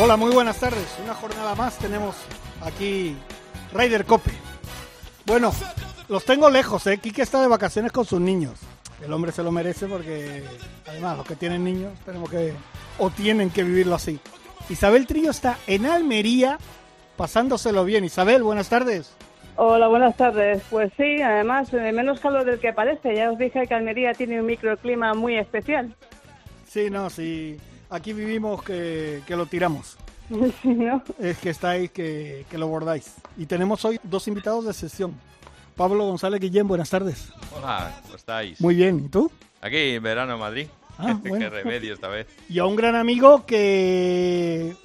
Hola, muy buenas tardes. Una jornada más tenemos aquí Ryder Cope. Bueno, los tengo lejos, ¿eh? Quique está de vacaciones con sus niños. El hombre se lo merece porque, además, los que tienen niños tenemos que, o tienen que vivirlo así. Isabel Trillo está en Almería pasándoselo bien. Isabel, buenas tardes. Hola, buenas tardes. Pues sí, además, eh, menos calor del que parece. Ya os dije que Almería tiene un microclima muy especial. Sí, no, sí. Aquí vivimos que, que lo tiramos. Sí, ¿no? Es que estáis, que, que lo bordáis. Y tenemos hoy dos invitados de sesión. Pablo González Guillén, buenas tardes. Hola, ¿cómo estáis? Muy bien, ¿y tú? Aquí en verano en Madrid. Ah, Qué bueno. remedio esta vez. Y a un gran amigo que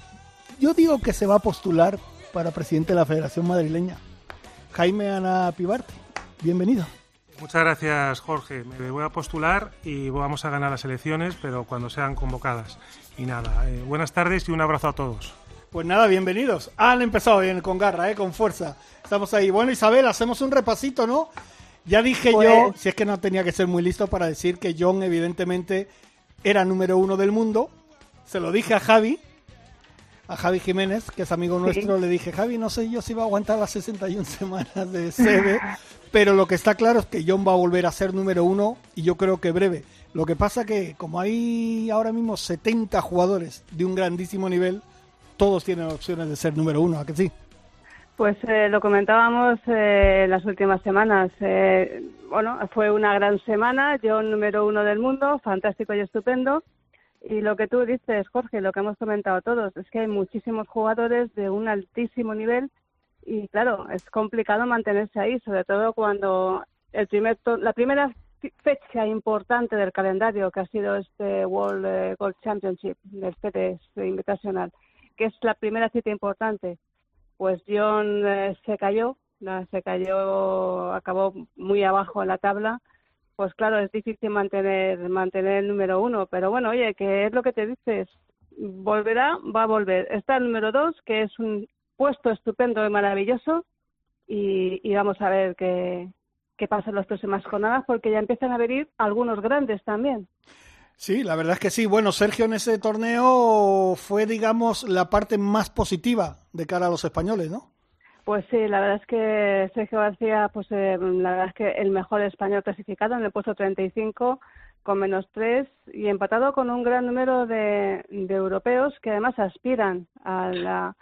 yo digo que se va a postular para presidente de la Federación Madrileña, Jaime Ana Pivarte. Bienvenido. Muchas gracias, Jorge. Me voy a postular y vamos a ganar las elecciones, pero cuando sean convocadas. Y nada, eh, buenas tardes y un abrazo a todos. Pues nada, bienvenidos. Han empezado bien, con garra, ¿eh? con fuerza. Estamos ahí. Bueno, Isabel, hacemos un repasito, ¿no? Ya dije Pues- yo, si es que no tenía que ser muy listo para decir que John evidentemente era número uno del mundo. Se lo dije a Javi, a Javi Jiménez, que es amigo nuestro, le dije, Javi, no sé yo si va a aguantar las 61 semanas de CB, pero lo que está claro es que John va a volver a ser número uno y yo creo que breve. Lo que pasa que como hay ahora mismo 70 jugadores de un grandísimo nivel, todos tienen opciones de ser número uno, ¿a que sí? Pues eh, lo comentábamos eh, en las últimas semanas. Eh, bueno, fue una gran semana, yo número uno del mundo, fantástico y estupendo. Y lo que tú dices, Jorge, lo que hemos comentado todos, es que hay muchísimos jugadores de un altísimo nivel y claro, es complicado mantenerse ahí, sobre todo cuando el primer la primera fecha importante del calendario, que ha sido este World eh, Golf Championship del FedEx Invitational, que es la primera cita importante, pues John eh, se cayó, se cayó, acabó muy abajo en la tabla. Pues claro, es difícil mantener mantener el número uno, pero bueno, oye, que es lo que te dices, volverá, va a volver. Está el número dos, que es un puesto estupendo y maravilloso, y, vamos a ver qué, qué pasa en las próximas jornadas, porque ya empiezan a venir algunos grandes también. Sí, la verdad es que sí. Bueno, Sergio en ese torneo fue, digamos, la parte más positiva de cara a los españoles, ¿no? Pues sí, la verdad es que Sergio García, pues eh, la verdad es que el mejor español clasificado en el puesto 35 con menos 3 y empatado con un gran número de, de europeos que además aspiran a, la-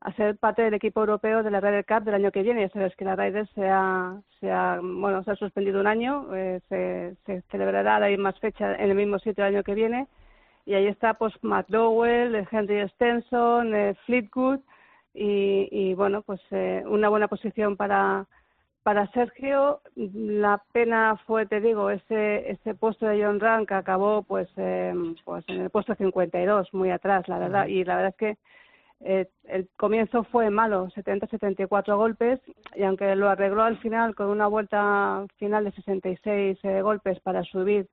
a ser parte del equipo europeo de la Ryder Cup del año que viene. Ya sabes que la Ryder se ha, bueno, se ha suspendido un año, eh, se, se celebrará la misma fecha en el mismo sitio el año que viene y ahí está pues McDowell, Henry Stenson, eh, Fleetwood y, y, bueno pues eh, una buena posición para para Sergio. La pena fue te digo ese ese puesto de John Rank que acabó pues eh, pues en el puesto 52 muy atrás la verdad. Y la verdad es que eh, el comienzo fue malo 70 74 golpes y aunque lo arregló al final con una vuelta final de 66 eh, golpes para subir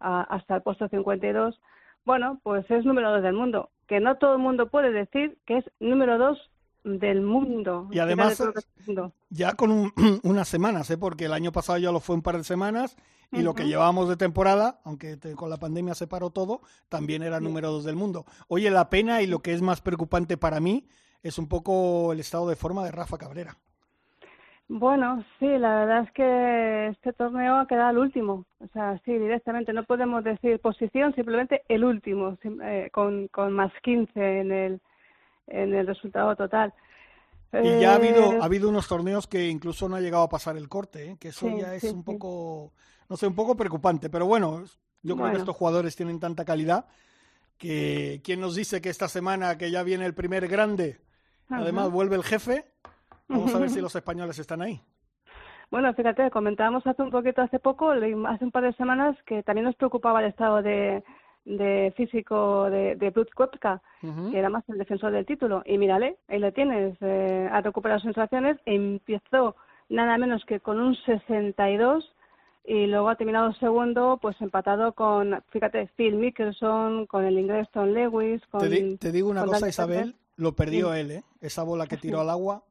a- hasta el puesto 52 bueno, pues es número dos del mundo. Que no todo el mundo puede decir que es número dos del mundo. Y además, mundo. Ya con un- unas semanas, ¿eh? porque el año pasado ya lo fue un par de semanas y lo que llevábamos de temporada, aunque te- con la pandemia se paró todo, también era número dos del mundo. Oye, la pena y lo que es más preocupante para mí es un poco el estado de forma de Rafa Cabrera. Bueno, sí, la verdad es que este torneo ha quedado el último. O sea, sí, directamente. No podemos decir posición, simplemente el último, eh, con, con más 15 en el, en el resultado total. Y ya ha habido, Eh, ha habido unos torneos que incluso no ha llegado a pasar el corte, ¿eh? que eso Sí, ya es sí, un sí. poco, no sé, un poco preocupante. Pero bueno, yo creo que estos jugadores tienen tanta calidad que quien nos dice que esta semana que ya viene el primer grande, Ajá. además vuelve el jefe, vamos a ver si los españoles están ahí. Bueno, fíjate, comentábamos hace un poquito, hace poco, hace un par de semanas, que también nos preocupaba el estado de, de físico de, de Brut Koepka, que era más el defensor del título. Y mírale, ahí lo tienes, eh, ha recuperado sensaciones, empezó nada menos que con un 62 y luego ha terminado segundo, pues empatado con, fíjate, Phil Mickelson, con el inglés Tom Lewis. Con, te, digo una cosa, Isabel, lo perdió él, ¿eh? Esa bola que tiró al agua,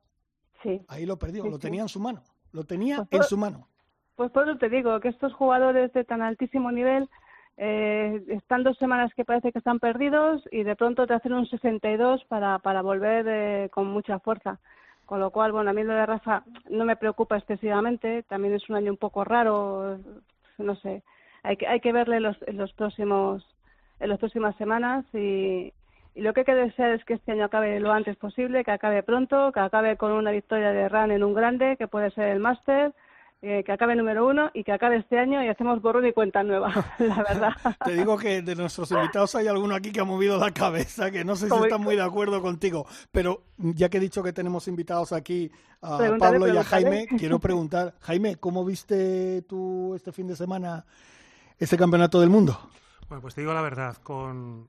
sí. ahí lo perdió, lo tenía en su mano. Lo tenía pues en su mano. Pues por eso te digo que estos jugadores de tan altísimo nivel eh, están dos semanas que parece que están perdidos y de pronto te hacen un 62 para, para volver eh, con mucha fuerza. Con lo cual, bueno, a mí lo de Rafa no me preocupa excesivamente. También es un año un poco raro, no sé. Hay que, hay que verle los, en los próximos en las próximas semanas y, y lo que hay que desear es que este año acabe lo antes posible, que acabe pronto, que acabe con una victoria de RAN en un grande, que puede ser el máster, eh, que acabe número uno y que acabe este año y hacemos borrón y cuenta nueva, la verdad. Te digo que de nuestros invitados hay alguno aquí que ha movido la cabeza, que no sé si están muy de acuerdo contigo, pero ya que he dicho que tenemos invitados aquí a Pablo y a Jaime, quiero preguntar, Jaime, ¿cómo viste tú este fin de semana este campeonato del mundo? Bueno, pues te digo la verdad, con,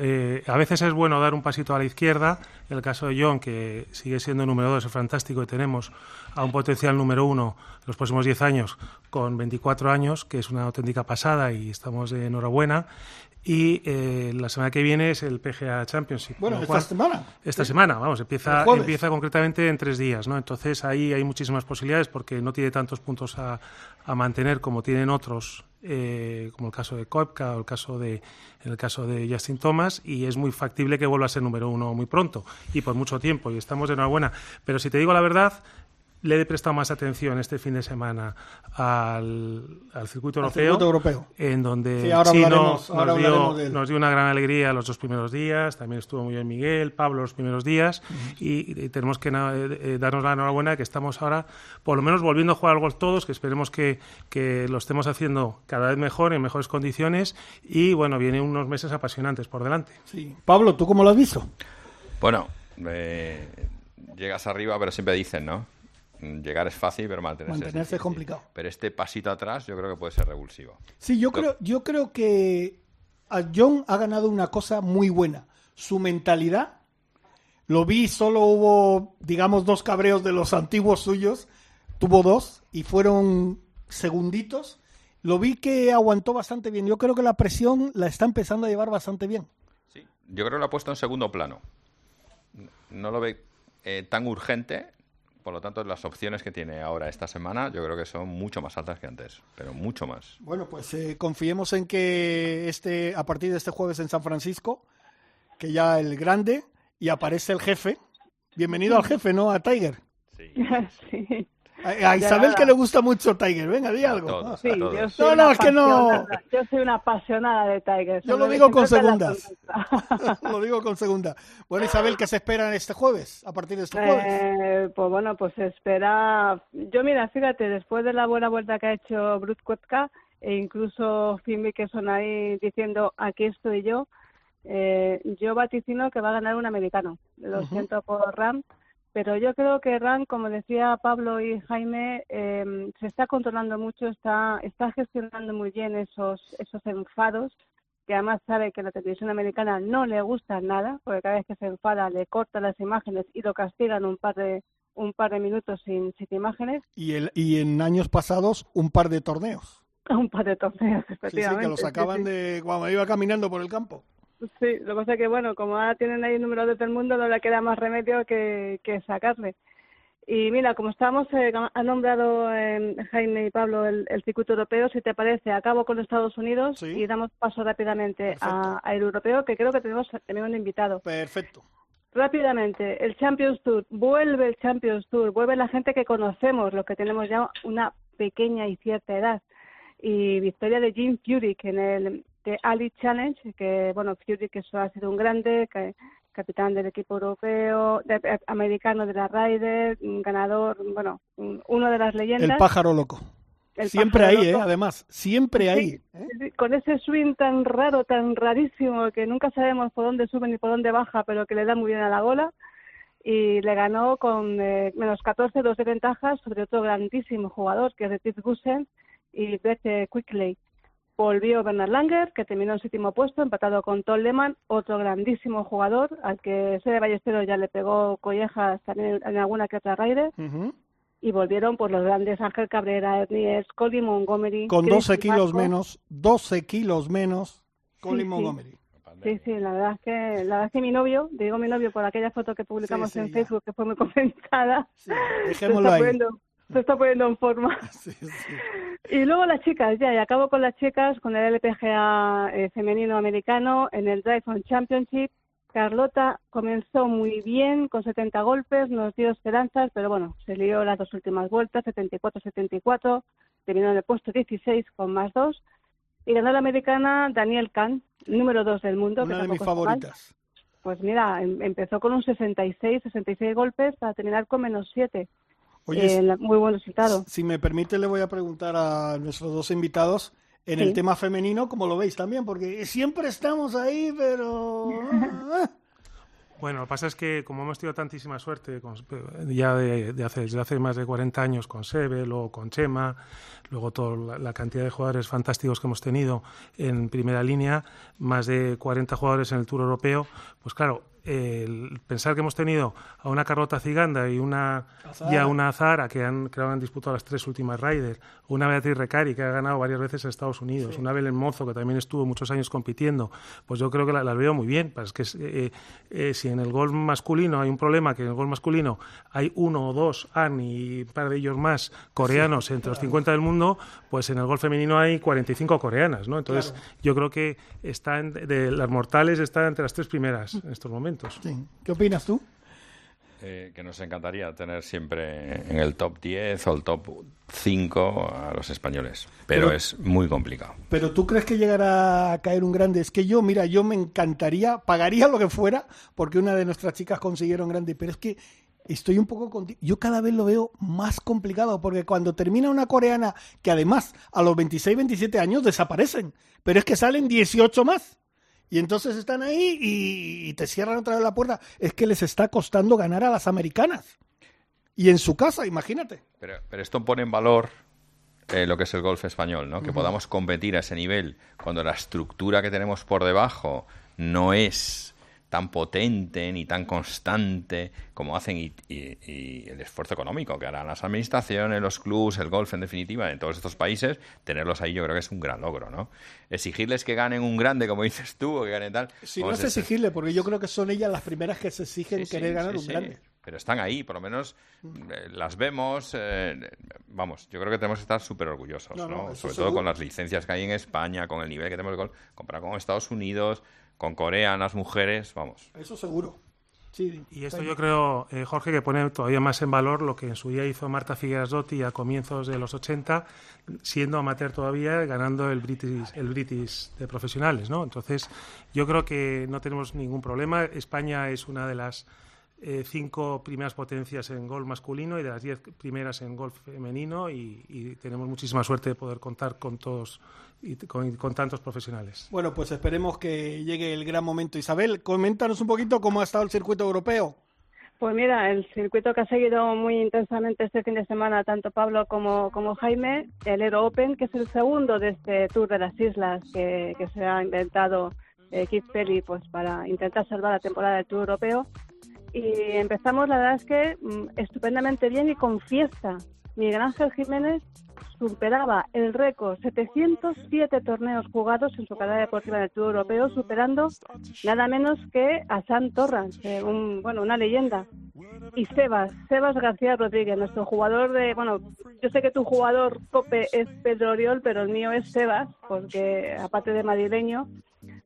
eh, a veces es bueno dar un pasito a la izquierda. El caso de John, que sigue siendo número dos, es fantástico y tenemos a un potencial número uno en los próximos 10 años con 24 años, que es una auténtica pasada y estamos de enhorabuena. Y eh, la semana que viene es el PGA Championship. Bueno, esta semana. Esta semana, vamos, empieza, empieza concretamente en tres días, ¿no? Entonces ahí hay muchísimas posibilidades porque no tiene tantos puntos a, a mantener como tienen otros eh, como el caso de Koepka o el caso de, en el caso de Justin Thomas, y es muy factible que vuelva a ser número uno muy pronto y por mucho tiempo, y estamos de enhorabuena. Pero si te digo la verdad, le he prestado más atención este fin de semana al, circuito, europeo, en donde nos, dio, una gran alegría los dos primeros días, también estuvo muy bien Miguel, Pablo los primeros días, y, tenemos que eh, eh, darnos la enhorabuena de que estamos ahora por lo menos volviendo a jugar al golf todos, que esperemos que, lo estemos haciendo cada vez mejor, en mejores condiciones, y bueno, vienen unos meses apasionantes por delante. Sí. Pablo, ¿tú cómo lo has visto? Bueno, eh, llegas arriba, pero siempre dicen, ¿no? Mm, llegar es fácil, pero mantenerse, es, complicado. Pero este pasito atrás yo creo que puede ser revulsivo. Sí, yo creo, yo creo que a John ha ganado una cosa muy buena. Su mentalidad. Lo vi, solo hubo, digamos, dos cabreos de los antiguos suyos. Tuvo dos y fueron segunditos. Lo vi que aguantó bastante bien. Yo creo que la presión la está empezando a llevar bastante bien. Sí, yo creo que lo ha puesto en segundo plano. No lo ve eh, tan urgente por lo tanto, las opciones que tiene ahora esta semana yo creo que son mucho más altas que antes, pero mucho más. Bueno, pues eh, confiemos en que este, a partir de este jueves en San Francisco, que ya el grande y aparece el jefe. Bienvenido al jefe, ¿no? A Tiger. Sí. sí. A, Isabel que le gusta mucho Tiger, venga, di algo. sí, yo soy no, no, es que no. Yo soy una apasionada de Tiger. Yo lo digo con segundas. lo digo con segunda. Bueno, Isabel, ¿qué se espera este jueves? A partir de este jueves. Eh, pues bueno, pues se espera. Yo, mira, fíjate, después de la buena vuelta que ha hecho Brut Koepka e incluso Finn que son ahí diciendo aquí estoy yo, eh, yo vaticino que va a ganar un americano. Lo siento por Ram pero yo creo que Ran, como decía Pablo y Jaime, em, se está controlando mucho, está, está gestionando muy bien esos, esos enfados, que además sabe que la televisión americana no le gusta nada, porque cada vez que se enfada le corta las imágenes y lo castigan un par de un par de minutos sin, sin imágenes. Y, el, y en años pasados un par de torneos. Un par de torneos, efectivamente. Sí, sí, que los acaban de cuando iba caminando por el campo. Sí, lo que pasa es que, bueno, como ahora tienen ahí el número de todo el mundo, no le queda más remedio que, que sacarle. Y mira, como estamos, eh, ha nombrado eh, Jaime y Pablo el, circuito europeo, si te parece, acabo con Estados Unidos y damos paso rápidamente a, el europeo, que creo que tenemos, tenemos un invitado. Perfecto. Rápidamente, el Champions Tour, vuelve el Champions Tour, vuelve la gente que conocemos, los que tenemos ya una pequeña y cierta edad. Y victoria de Jim Furyk en el, Ali Challenge, que bueno, Fury que eso ha sido un grande, que, capitán del equipo europeo, eh, americano de la Ryder, ganador, bueno, uno de las leyendas. El pájaro loco. siempre ahí, ¿eh? además, siempre ahí. ¿eh? con ese swing tan raro, tan rarísimo, que nunca sabemos por dónde sube ni por dónde baja, pero que le da muy bien a la gola. y le ganó con eh, menos 14, dos de ventaja sobre otro grandísimo jugador que es de Tiff Gusen y Brett Quickly. Volvió Bernard Langer, que terminó en séptimo puesto, empatado con Tom Lehmann, otro grandísimo jugador, al que Sede Ballesteros ya le pegó collejas también en alguna que otra raid. Y volvieron por los grandes Ángel Cabrera, Ernie Colin Montgomery. Con 12 kilos menos, 12 kilos menos, Colin Montgomery. Sí, sí, la verdad es que la verdad es que mi novio, digo mi novio por aquella foto que publicamos en Facebook que fue muy comentada, dejémoslo ahí se está poniendo en forma. Y luego las chicas, ya, y acabo con las chicas, con el LPGA eh, femenino americano en el Drive on Championship. Carlota comenzó muy bien, con 70 golpes, nos dio esperanzas, pero bueno, se lió las dos últimas vueltas, 74-74, terminó en el puesto 16 con más dos. Y ganó la americana Daniel Kahn, número dos del mundo. Una de mis favoritas. Pues mira, em, empezó con un 66, 66 golpes para terminar con menos 7. Oye, eh, muy buen resultado. Si me permite, le voy a preguntar a nuestros dos invitados en el tema femenino, ¿cómo lo veis también? Porque siempre estamos ahí, pero... Ah. Bueno, lo que pasa es que como hemos tenido tantísima suerte ya de, hace, desde hace más de 40 años con Sebe, luego con Chema, luego toda la, cantidad de jugadores fantásticos que hemos tenido en primera línea, más de 40 jugadores en el Tour Europeo, pues claro, el pensar que hemos tenido a una Carlota Ciganda y una a una Zara que han, que han disputado las tres últimas Riders, una Beatriz Recari que ha ganado varias veces en Estados Unidos, una Belén Mozo que también estuvo muchos años compitiendo, pues yo creo que las la veo muy bien. Pues que eh, eh, si en el golf masculino hay un problema, que en el golf masculino hay uno o dos, AN y un par de ellos más coreanos entre los 50 del mundo, pues en el golf femenino hay 45 coreanas, ¿no? Entonces yo creo que están de las mortales están entre las tres primeras en estos momentos. ¿Qué opinas tú? Eh, que nos encantaría tener siempre en el top 10 o el top 5 a los españoles, pero, es muy complicado. Pero tú crees que llegará a caer un grande? Es que yo, mira, yo me encantaría, pagaría lo que fuera porque una de nuestras chicas consiguieron grande, pero es que estoy un poco contigo. Yo cada vez lo veo más complicado porque cuando termina una coreana, que además a los 26, 27 años desaparecen, pero es que salen 18 más. Y entonces están ahí y, te cierran otra vez la puerta. Es que les está costando ganar a las americanas. Y en su casa, imagínate. Pero, esto pone en valor eh, lo que es el golf español, ¿no? Que podamos competir a ese nivel cuando la estructura que tenemos por debajo no es tan potente ni tan constante como hacen y, el esfuerzo económico que harán las administraciones, los clubs, el golf en definitiva en todos estos países, tenerlos ahí yo creo que es un gran logro, ¿no? Exigirles que ganen un grande, como dices tú, o que ganen tal. Si no es exigirle, porque yo creo que son ellas las primeras que se exigen querer ganar un grande. Pero están ahí, por lo menos eh, las vemos. Eh, vamos, yo creo que tenemos que estar súper orgullosos, ¿no? Sobre todo con las licencias que hay en España, con el nivel que tenemos de golf, comparado con Estados Unidos, con Corea, las mujeres, vamos. Eso seguro. Sí, y esto yo creo, eh, Jorge, que pone todavía más en valor lo que en su día hizo Marta Figueras Dotti a comienzos de los 80, siendo amateur todavía, ganando el British, el British de profesionales, ¿no? Entonces, yo creo que no tenemos ningún problema. España es una de las eh, cinco primeras potencias en golf masculino y de las diez primeras en golf femenino y, y tenemos muchísima suerte de poder contar con todos y con, tantos profesionales. Bueno, pues esperemos que llegue el gran momento. Isabel, coméntanos un poquito cómo ha estado el circuito europeo. Pues mira, el circuito que ha seguido muy intensamente este fin de semana, tanto Pablo como, como Jaime, el Euro Open, que es el segundo de este Tour de las Islas que, se ha inventado eh, Keith Pelly pues, para intentar salvar la temporada del Tour Europeo. Y empezamos, la verdad es que mm, estupendamente bien y con fiesta. Miguel Ángel Jiménez superaba el récord 707 torneos jugados en su carrera deportiva en el Europeo, superando nada menos que a Sam Torrance, eh, un, bueno, una leyenda. Y Sebas, Sebas García Rodríguez, nuestro jugador de, bueno, yo sé que tu jugador tope es Pedro Oriol, pero el mío es Sebas, porque aparte de madrileño,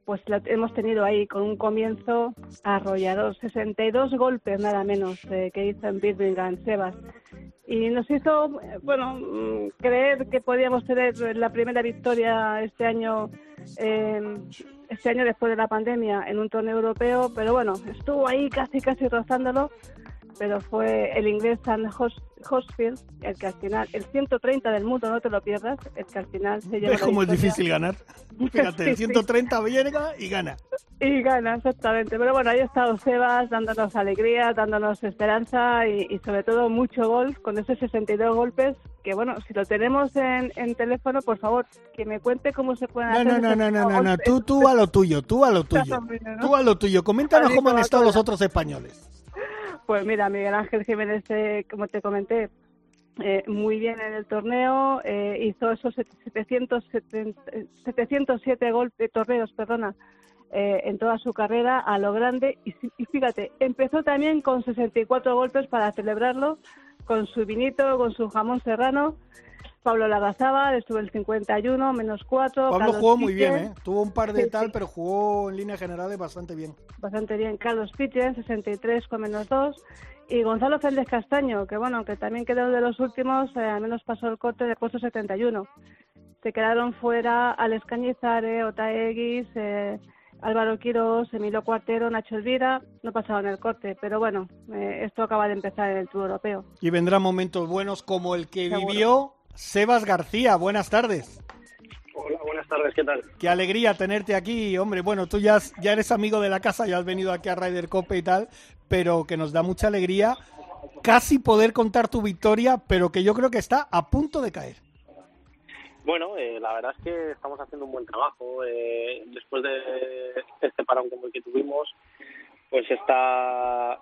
pues lo hemos tenido ahí con un comienzo arrollador, 62 golpes nada menos eh, que hizo en Birmingham Sebas. Y nos hizo, bueno, mm, creer que podíamos tener la primera victoria este año, em, este año después de la pandemia en un torneo europeo, pero bueno, estuvo ahí casi casi rozándolo, pero fue el inglés Hosfield, el que al final, el 130 del mundo, no te lo pierdas, el que al final se lleva. ¿Ves cómo es difícil ganar? Fíjate, el 130 llega y gana. Y gana, exactamente. Pero bueno, ahí ha estado Sebas dándonos alegría, dándonos esperanza y, sobre todo mucho gol con esos 62 golpes. Que bueno, si lo tenemos en, en teléfono, por favor, que me cuente cómo se pueden hacer. No, no, no, no, no, no, tú, tú a lo tuyo, tú a lo tuyo. Tú a lo tuyo. Coméntanos cómo han estado los otros españoles. Pues mira, Miguel Ángel Jiménez, eh, como te comenté, eh, muy bien en el torneo, eh, hizo esos 707 golpes, torneos, perdona, en toda su carrera a lo grande y, fíjate, empezó también con 64 golpes para celebrarlo, con su vinito, con su jamón serrano. Pablo Lagazaba estuvo el 51, menos 4. Pablo jugó muy bien, ¿eh? Tuvo un par de tal, pero jugó en línea generales bastante bien. Bastante bien. Carlos Pichen, 63 con menos 2. Y Gonzalo Félix Castaño, que bueno, que también quedó de los últimos, eh, al menos pasó el corte de puesto 71. Se quedaron fuera Alex Cañizares, Otaeguis, eh, Álvaro Quiros, Emilio Cuartero, Nacho Elvira, no pasaron el corte, pero bueno, eh, esto acaba de empezar en el Tour Europeo. Y vendrán momentos buenos como el que vivió Sebas García. Buenas tardes. Hola, buenas tardes, ¿qué tal? Qué alegría tenerte aquí, hombre. Bueno, tú ya, ya eres amigo de la casa, ya has venido aquí a Ryder Cope y tal, pero que nos da mucha alegría casi poder contar tu victoria, pero que yo creo que está a punto de caer. Bueno, eh, la verdad es que estamos haciendo un buen trabajo. Eh, después de este parón como el que tuvimos, pues está,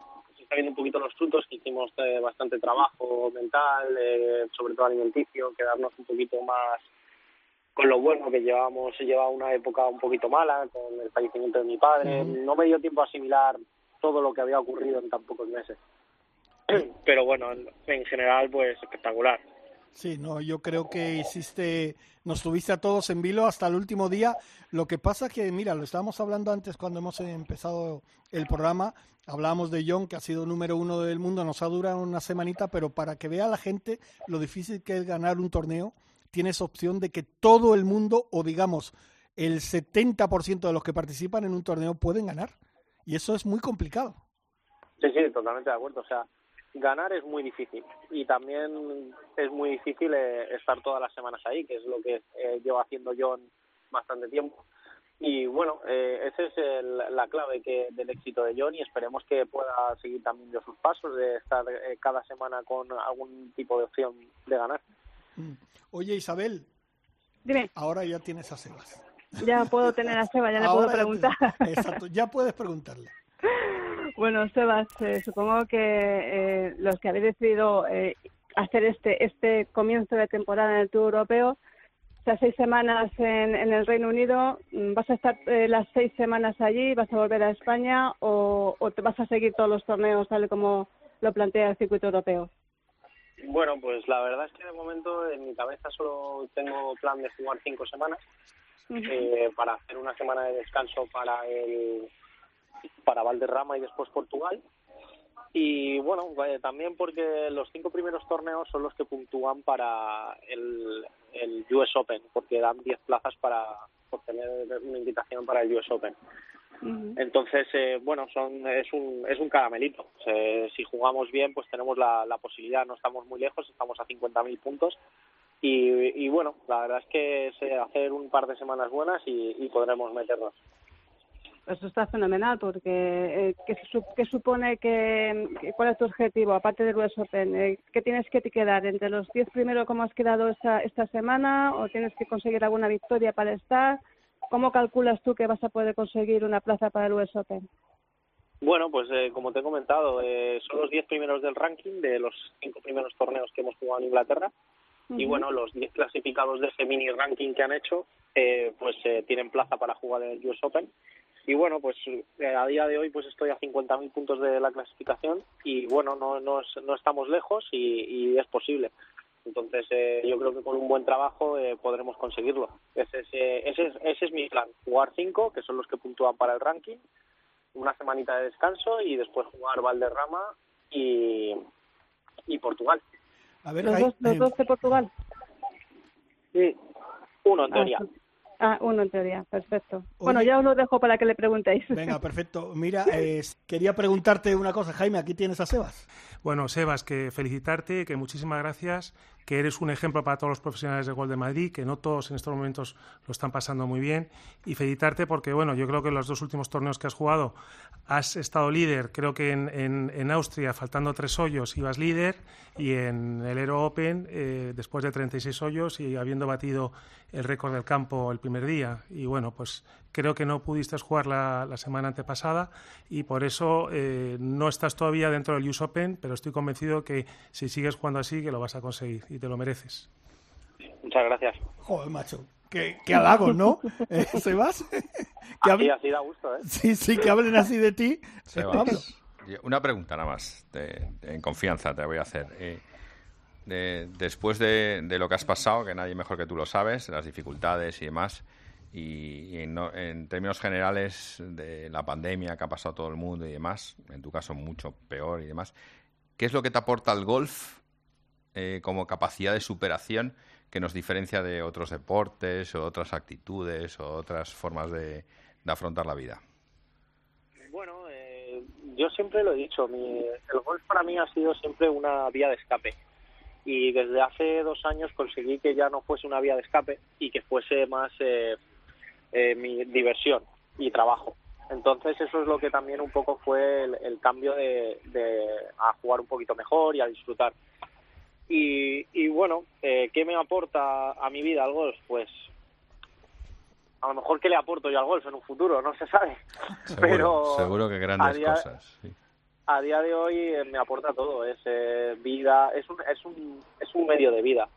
está viendo un poquito los frutos, que hicimos eh, bastante trabajo mental, sobre todo alimenticio, quedarnos un poquito más con lo bueno que llevamos, se lleva una época un poquito mala con el fallecimiento de mi padre. No me dio tiempo a asimilar todo lo que había ocurrido en tan pocos meses. Pero bueno, en general, pues espectacular. Sí, no, yo creo que hiciste, nos tuviste a todos en vilo hasta el último día. Lo que pasa que, mira, lo estábamos hablando antes cuando hemos empezado el programa, hablábamos de John, que ha sido número uno del mundo, nos ha durado una semanita, pero para que vea la gente lo difícil que es ganar un torneo, tienes opción de que todo el mundo, o digamos, el 70% de los que participan en un torneo pueden ganar. Y eso es muy complicado. Sí, sí, totalmente de acuerdo. O sea, ganar es muy difícil y también es muy difícil eh, estar todas las semanas ahí, que es lo que eh, llevo haciendo yo en bastante tiempo. Y bueno, eh, esa es la clave que del éxito de John y esperemos que pueda seguir también de sus pasos, de estar eh, cada semana con algún tipo de opción de ganar. Mm. Oye, Isabel. Dime. Ahora ya tienes a Sebas. Ya puedo tener a Sebas, ya le puedo preguntar. exacto, ya puedes preguntarle. Bueno, Sebas, eh, supongo que eh, los que habéis decidido eh, hacer este este comienzo de temporada en el Tour Europeo, o seis semanas en, el Reino Unido, mm, ¿vas a estar las seis semanas allí, vas a volver a España o, te vas a seguir todos los torneos tal como lo plantea el circuito europeo? Bueno, pues la verdad es que de momento en mi cabeza solo tengo plan de jugar cinco semanas para hacer una semana de descanso para el para Valderrama y después Portugal. Y bueno, también porque los cinco primeros torneos son los que puntúan para el, el US Open, porque dan 10 plazas para obtener una invitación para el US Open. Entonces, eh, bueno, son, es, un, es un caramelito. si jugamos bien, pues tenemos la, la posibilidad. No estamos muy lejos, estamos a 50.000 puntos. Y, y bueno, la verdad es que es hacer un par de semanas buenas y, y podremos meternos. Eso está fenomenal porque eh, ¿qué, supone que, cuál es tu objetivo aparte del US Open? Eh, ¿Qué tienes que quedar entre los 10 primeros como has quedado esta, semana o tienes que conseguir alguna victoria para estar? ¿Cómo calculas tú que vas a poder conseguir una plaza para el US Open? Bueno, pues eh, como te he comentado, eh, son los 10 primeros del ranking de los cinco primeros torneos que hemos jugado en Inglaterra. Y bueno, los 10 clasificados de ese mini ranking que han hecho, eh, pues tienen plaza para jugar en el US Open y bueno, pues eh, a día de hoy pues estoy a 50.000 puntos de la clasificación y bueno, no, no, no estamos lejos y, es posible. Entonces eh, yo creo que con un buen trabajo eh, podremos conseguirlo. Ese es, ese, es, ese es mi plan, jugar cinco, que son los que puntúan para el ranking, una semanita de descanso y después jugar Valderrama y, y Portugal. A ver, ¿Los, dos, de Portugal? Sí, uno en ah, teoría. Ah, uno en teoría, perfecto. bueno, ya os lo dejo para que le preguntéis. Venga, perfecto. Mira, quería preguntarte una cosa, Jaime, aquí tienes a Sebas. Bueno, Sebas, que felicitarte, que muchísimas gracias, que eres un ejemplo para todos los profesionales de Gol de Madrid, que no todos en estos momentos lo están pasando muy bien, y felicitarte porque, bueno, yo creo que en los dos últimos torneos que has jugado has estado líder, creo que en, en, Austria, faltando tres hoyos, ibas líder, y en el Aero Open, eh, después de 36 hoyos y habiendo batido el récord del campo el primer día, y bueno, pues creo que no pudiste jugar la, semana antepasada y por eso eh, no estás todavía dentro del US Open, pero estoy convencido que si sigues jugando así, que lo vas a conseguir y te lo mereces. Muchas gracias. Joder, macho. Qué, qué halagos, ¿no? ¿Eh, Sebas? que así, así da gusto, ¿eh? Sí, sí, que hablen así de ti. Una pregunta nada más, en confianza te voy a hacer. Eh, después de, de, lo que has pasado, que nadie mejor que tú lo sabes, las dificultades y demás, y, en, términos generales de la pandemia que ha pasado todo el mundo y demás, en tu caso mucho peor y demás, ¿qué es lo que te aporta el golf eh, como capacidad de superación que nos diferencia de otros deportes o otras actitudes o otras formas de, afrontar la vida? Bueno, eh, yo siempre lo he dicho, el golf para mí ha sido siempre una vía de escape y desde hace dos años conseguí que ya no fuese una vía de escape y que fuese más eh, eh, mi diversión y trabajo. Entonces eso es lo que también un poco fue el, cambio de, a jugar un poquito mejor y a disfrutar. Y, y bueno, eh, ¿qué me aporta a mi vida el golf? Pues a lo mejor que le aporto yo al golf en un futuro, no se sabe. Seguro, Pero seguro que grandes cosas. A día de hoy eh, me aporta todo, es vida, es un, es un, es un medio de vida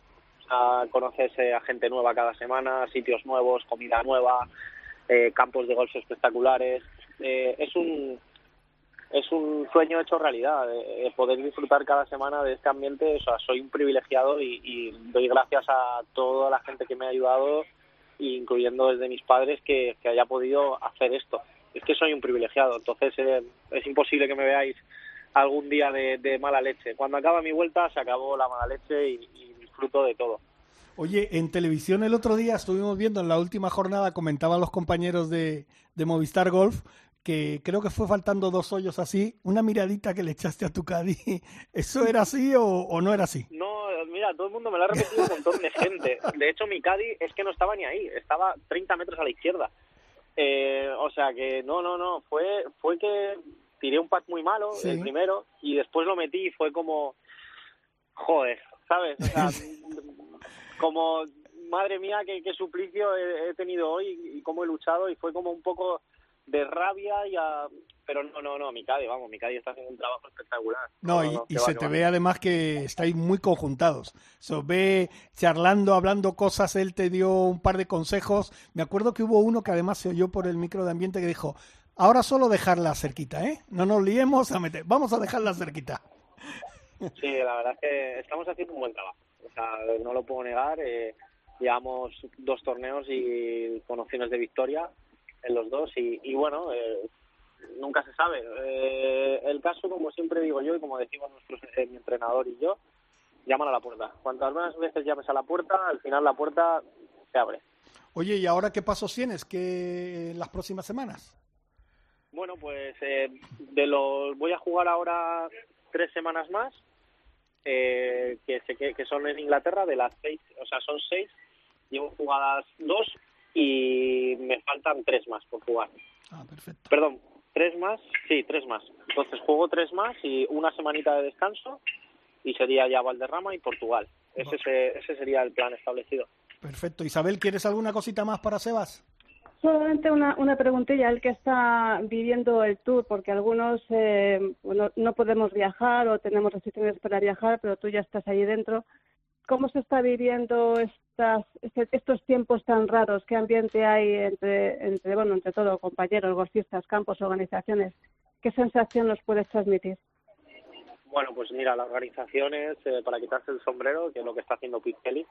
conoces a gente nueva cada semana, sitios nuevos, comida nueva, eh, campos de golf espectaculares. Eh, es un es un sueño hecho realidad, eh, poder disfrutar cada semana de este ambiente. O sea, soy un privilegiado y, doy gracias a toda la gente que me ha ayudado, incluyendo desde mis padres, que, haya podido hacer esto. Es que soy un privilegiado, entonces es imposible que me veáis algún día de, mala leche. Cuando acaba mi vuelta se acabó la mala leche y disfruto de todo. Oye, en televisión el otro día estuvimos viendo en la última jornada, comentaban los compañeros de, de Movistar Golf, que creo que fue faltando dos hoyos así, una miradita que le echaste a tu caddy. ¿Eso era así o, no era así? No, mira, todo el mundo me lo ha repetido un montón de gente. De hecho, mi caddy es que no estaba ni ahí, estaba 30 metros a la izquierda. Eh, o sea que no, no, no, fue, fue que tiré un pad muy malo, el primero, y después lo metí y fue como, joder, ¿sabes? O sea, como, madre mía, qué, qué suplicio he, tenido hoy y, cómo he luchado y fue como un poco de rabia y a... pero no no no Mikadi vamos Mikadi está haciendo un trabajo espectacular. No, y, se te ve además que estáis muy conjuntados. Se os ve charlando hablando cosas él te dio un par de consejos. Me acuerdo que hubo uno que además se oyó por el micro de ambiente que dijo ahora solo dejarla cerquita eh no nos liemos a meter vamos a dejarla cerquita Sí, la verdad es que estamos haciendo un buen trabajo. O sea, no lo puedo negar. Eh, llevamos dos torneos y con opciones de victoria en los dos y, bueno, eh, nunca se sabe. Eh, el caso, como siempre digo yo y como decimos nuestros, mi entrenador y yo, llaman a la puerta. Cuantas más veces llames a la puerta, al final la puerta se abre. Oye, ¿y ahora qué pasos tienes que en las próximas semanas? Bueno, pues de los voy a jugar ahora tres semanas más eh, que, que, son en Inglaterra, de las seis, o sea, son seis, llevo jugadas dos y me faltan tres más por jugar. Ah, perfecto. Perdón, tres más, sí, tres más. Entonces juego tres más y una semanita de descanso y sería ya Valderrama y Portugal. Ese, ese sería el plan establecido. Perfecto. Isabel, ¿quieres alguna cosita más para Sebas? Solamente una, una preguntilla, el que está viviendo el tour, porque algunos eh, no podemos viajar o tenemos restricciones para viajar, pero tú ya estás ahí dentro. ¿Cómo se está viviendo estas, este, estos tiempos tan raros? ¿Qué ambiente hay entre, entre, bueno, entre todo, compañeros, golfistas, campos, organizaciones? ¿Qué sensación nos puedes transmitir? Bueno, pues mira, la organización es, eh, para quitarse el sombrero, que es lo que está haciendo Kelly,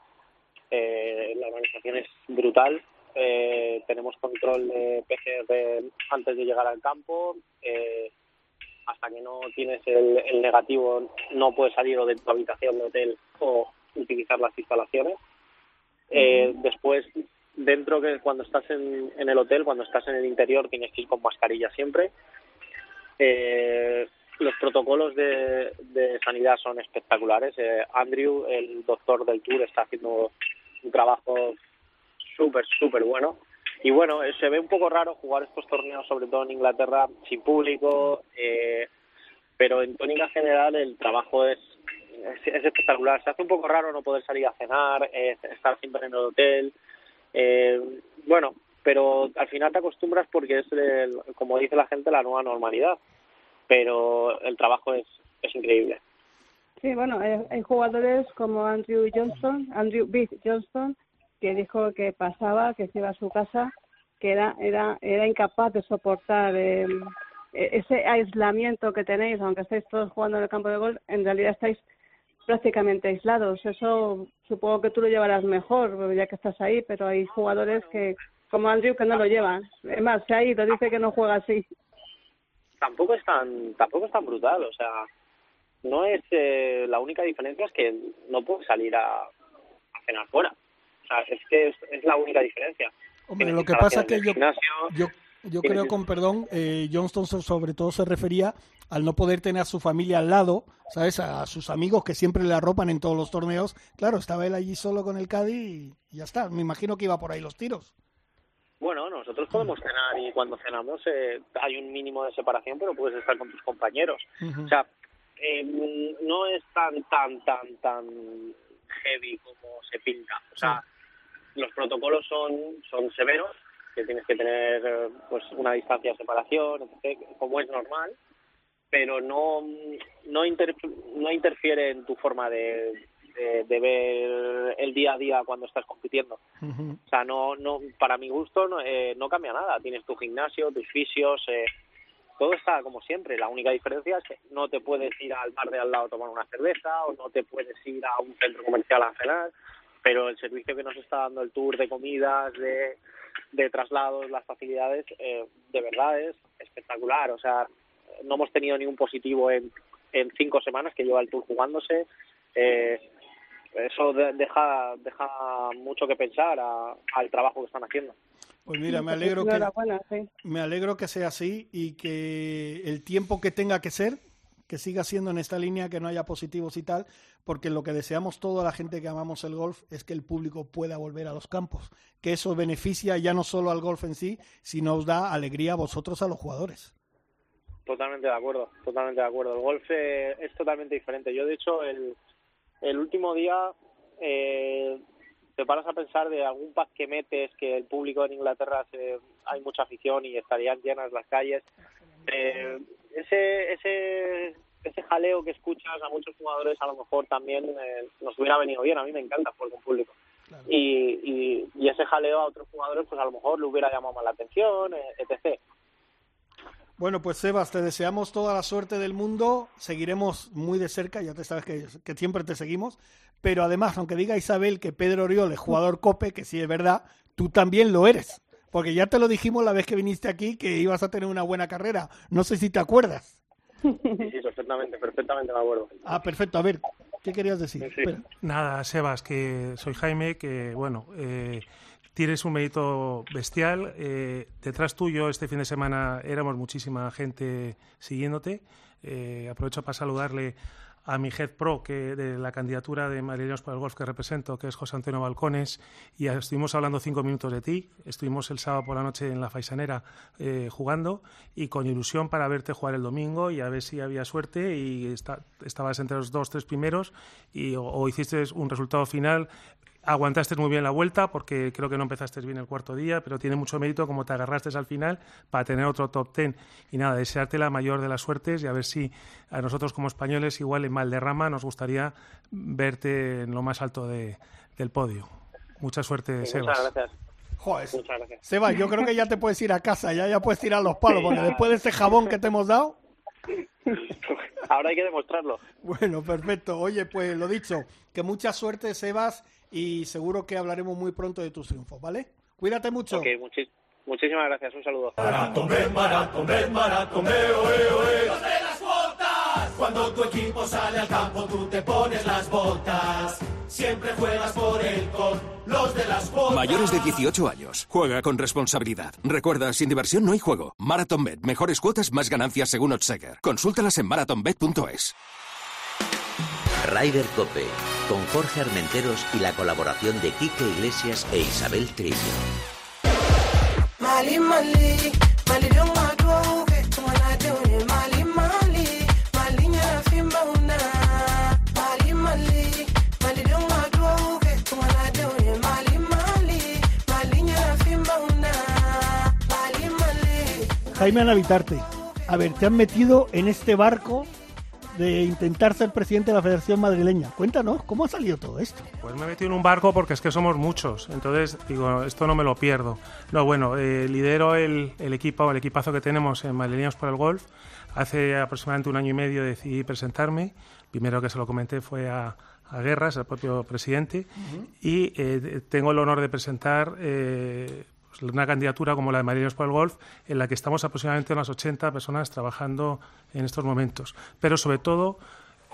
eh, la organización es brutal, eh, tenemos control de PCR antes de llegar al campo. Eh, hasta que no tienes el, negativo no puedes salir o de tu habitación de hotel o utilizar las instalaciones. Eh, después dentro que cuando estás en, en el hotel, cuando estás en el interior, tienes que ir con mascarilla siempre. Eh, los protocolos de, de sanidad son espectaculares. Eh, Andrew, el doctor del tour, está haciendo un trabajo súper, súper bueno. Y bueno, eh, se ve un poco raro jugar estos torneos, sobre todo en Inglaterra, sin público, eh, pero en tónica general el trabajo es, es, espectacular. Se hace un poco raro no poder salir a cenar, eh, estar siempre en el hotel. Eh, bueno, pero al final te acostumbras porque es, el, como dice la gente, la nueva normalidad. Pero el trabajo es, es increíble. Sí, bueno, hay, jugadores como Andrew Johnson, Andrew Big Johnson, que dijo que pasaba, que iba a su casa, que era, era, era incapaz de soportar eh, ese aislamiento que tenéis, aunque estáis todos jugando en el campo de gol, en realidad estáis prácticamente aislados. Eso supongo que tú lo llevarás mejor, ya que estás ahí, pero hay jugadores que, como Andrew, que no lo llevan. Es más, se ha ido, dice que no juega así. Tampoco es tan, tampoco es tan brutal, o sea, no es eh, la única diferencia es que no puedes salir a cenar fuera es que es, la única diferencia. Hombre, lo que pasa es que yo, yo, yo creo, con perdón, eh, Johnston sobre todo se refería al no poder tener a su familia al lado, ¿sabes? A sus amigos que siempre le arropan en todos los torneos. Claro, estaba él allí solo con el Cádiz y ya está. Me imagino que iba por ahí los tiros. Bueno, nosotros podemos cenar y cuando cenamos eh, hay un mínimo de separación, pero puedes estar con tus compañeros. O sea, eh, no es tan, tan, tan, tan heavy como se pinta. O sea, los protocolos son, son severos, que tienes que tener pues una distancia de separación, como es normal, pero no, no, no interfiere en tu forma de, de, ver el día a día cuando estás compitiendo. O sea, no, no, para mi gusto no, eh, no cambia nada. Tienes tu gimnasio, tus fisios, eh, todo está como siempre. La única diferencia es que no te puedes ir al bar de al lado a tomar una cerveza o no te puedes ir a un centro comercial a cenar pero el servicio que nos está dando el tour de comidas, de, de traslados, las facilidades, eh, de verdad es espectacular. O sea, no hemos tenido ningún positivo en, en cinco semanas que lleva el tour jugándose. Eh, eso deja, deja mucho que pensar al trabajo que están haciendo. Pues mira, me alegro que me alegro que sea así y que el tiempo que tenga que ser que siga siendo en esta línea, que no haya positivos y tal, porque lo que deseamos toda la gente que amamos el golf es que el público pueda volver a los campos, que eso beneficia ya no solo al golf en sí, sino os da alegría a vosotros, a los jugadores. Totalmente de acuerdo, totalmente de acuerdo. El golf eh, es totalmente diferente. Yo, de hecho, el, el último día eh, te paras a pensar de algún pack que metes, que el público en Inglaterra se, hay mucha afición y estarían llenas las calles. Eh, ese, ese, ese jaleo que escuchas a muchos jugadores a lo mejor también eh, nos hubiera venido bien. A mí me encanta jugar con público. Y, y, ese jaleo a otros jugadores pues a lo mejor le hubiera llamado más la atención, eh, etc. Bueno, pues Sebas, te deseamos toda la suerte del mundo. Seguiremos muy de cerca, ya te sabes que, que, siempre te seguimos. Pero además, aunque diga Isabel que Pedro Oriol es jugador cope, que sí es verdad, tú también lo eres. Porque ya te lo dijimos la vez que viniste aquí que ibas a tener una buena carrera. No sé si te acuerdas. Sí, sí, perfectamente, perfectamente me acuerdo. Ah, perfecto. A ver, ¿qué querías decir? Nada, Sebas, que soy Jaime, que bueno, eh, tienes un mérito bestial. Eh, detrás tuyo este fin de semana éramos muchísima gente siguiéndote. Eh, aprovecho para saludarle a mi head pro que de la candidatura de madrileños para el golf que represento, que es José Antonio Balcones, y estuvimos hablando cinco minutos de ti. Estuvimos el sábado por la noche en la Faisanera eh, jugando y con ilusión para verte jugar el domingo y a ver si había suerte y estabas entre los dos, tres primeros y o hiciste un resultado final aguantaste muy bien la vuelta porque creo que no empezaste bien el cuarto día, pero tiene mucho mérito como te agarraste al final para tener otro top ten. Y nada, desearte la mayor de las suertes y a ver si a nosotros como españoles, igual en Valderrama, nos gustaría verte en lo más alto de, del podio. Mucha suerte, Sebas. Muchas gracias. Joder, muchas gracias. Sebas, yo creo que ya te puedes ir a casa, ya, ya puedes tirar los palos, porque después de ese jabón que te hemos dado. Ahora hay que demostrarlo. Bueno, perfecto. Oye, pues lo dicho, que mucha suerte, Sebas, y seguro que hablaremos muy pronto de tus triunfos, ¿vale? Cuídate mucho. Ok, muchísimas gracias. Un saludo. Maratón, maratón, maratón, las cuotas. Cuando tu equipo sale al campo, tú te pones las botas. Siempre juegas por el con los de las botas. Mayores de 18 años. Juega con responsabilidad. Recuerda, sin diversión no hay juego. MarathonBet. Mejores cuotas, más ganancias según Otsaker. Consúltalas en marathonbet.es. Rider Cope, con Jorge Armenteros y la colaboración de Quique Iglesias e Isabel Trillo. Jaime Anavitarte, a ver, te han metido en este barco de intentar ser presidente de la Federación Madrileña. Cuéntanos, ¿cómo ha salido todo esto? Pues me he metido en un barco porque es que somos muchos, entonces digo, esto no me lo pierdo. No, bueno, eh, lidero el, el, equipo, el equipazo que tenemos en Madrileños por el Golf. Hace aproximadamente un año y medio decidí presentarme. Primero que se lo comenté fue a, a Guerras, al propio presidente, y eh, tengo el honor de presentar eh, pues, una candidatura como la de Marinos por el Golf, en la que estamos aproximadamente unas 80 personas trabajando en estos momentos. Pero sobre todo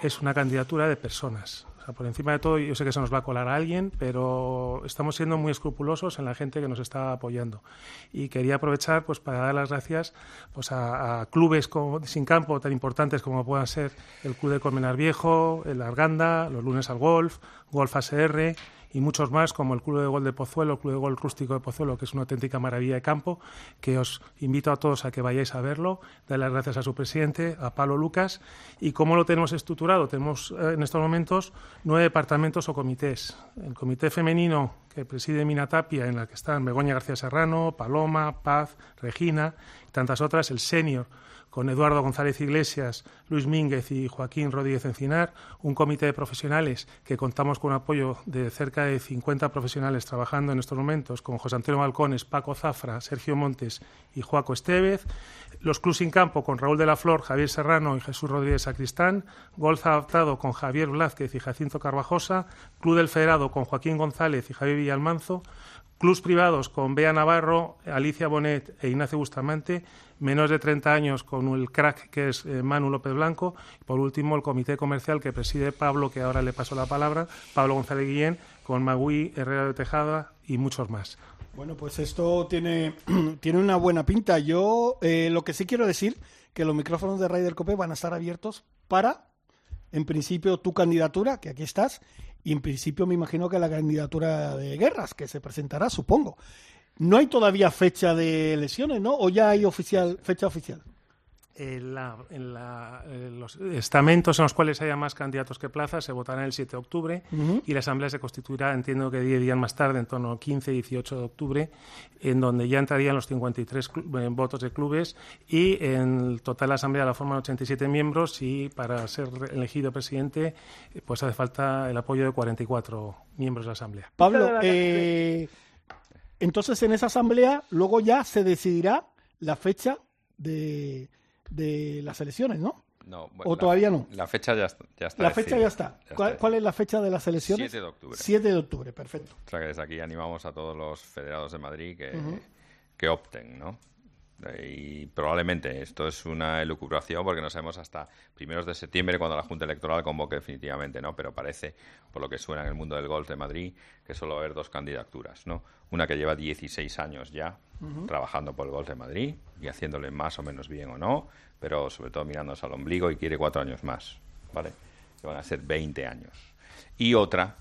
es una candidatura de personas. O sea, por encima de todo, yo sé que se nos va a colar a alguien, pero estamos siendo muy escrupulosos en la gente que nos está apoyando. Y quería aprovechar pues, para dar las gracias pues, a, clubes como, sin campo tan importantes como puedan ser el Club de Colmenar Viejo, el Arganda, los Lunes al Golf, Golf ASR y muchos más, como el Club de Gol de Pozuelo, el Club de Gol Rústico de Pozuelo, que es una auténtica maravilla de campo, que os invito a todos a que vayáis a verlo. Dar las gracias a su presidente, a Pablo Lucas. ¿Y cómo lo tenemos estructurado? Tenemos eh, en estos momentos nueve departamentos o comités. El comité femenino que preside Mina Tapia, en la que están Begoña García Serrano, Paloma, Paz, Regina tantas otras. El senior con Eduardo González Iglesias, Luis Mínguez y Joaquín Rodríguez Encinar, un comité de profesionales que contamos con apoyo de cerca de 50 profesionales trabajando en estos momentos, como José Antonio Balcones, Paco Zafra, Sergio Montes y Joaco Estevez, los Clubs sin campo con Raúl de la Flor, Javier Serrano y Jesús Rodríguez Sacristán, Golf adaptado con Javier Blázquez y Jacinto Carvajosa, Club del Federado con Joaquín González y Javier Villalmanzo, Clubs privados con Bea Navarro, Alicia Bonet e Ignacio Bustamante, menos de 30 años con el crack que es eh, Manu López Blanco, y por último el comité comercial que preside Pablo, que ahora le paso la palabra, Pablo González Guillén, con Magui Herrera de Tejada y muchos más. Bueno, pues esto tiene, tiene una buena pinta. Yo eh, lo que sí quiero decir que los micrófonos de Raider Cope van a estar abiertos para, en principio, tu candidatura, que aquí estás, y en principio me imagino que la candidatura de guerras, que se presentará, supongo. No hay todavía fecha de elecciones, ¿no? ¿O ya hay oficial, fecha oficial? En, los estamentos en los cuales haya más candidatos que plazas se votará el 7 de octubre y la Asamblea se constituirá, entiendo que 10 días más tarde, en torno al 15 y 18 de octubre, en donde ya entrarían los 53 eh, votos de clubes y en total la Asamblea la forman 87 miembros y para ser elegido presidente eh, pues hace falta el apoyo de 44 miembros de la Asamblea. Pablo, eh, entonces en esa Asamblea luego ya se decidirá la fecha de de las elecciones, ¿no? No, ¿O todavía no? La fecha ya, está. La fecha ya está. ¿Cuál, es la fecha de las elecciones? 7 de octubre. 7 de octubre, perfecto. O sea que desde aquí animamos a todos los federados de Madrid que, que opten, ¿no? Y probablemente esto es una elucubración porque no sabemos hasta primeros de septiembre cuando la Junta Electoral convoque definitivamente, ¿no? Pero parece, por lo que suena en el mundo del golf de Madrid, que solo va a haber dos candidaturas, ¿no? Una que lleva 16 años ya trabajando por el golf de Madrid y haciéndole más o menos bien o no, pero sobre todo mirándose al ombligo y quiere cuatro años más, ¿vale? Que van a ser 20 años. Y otra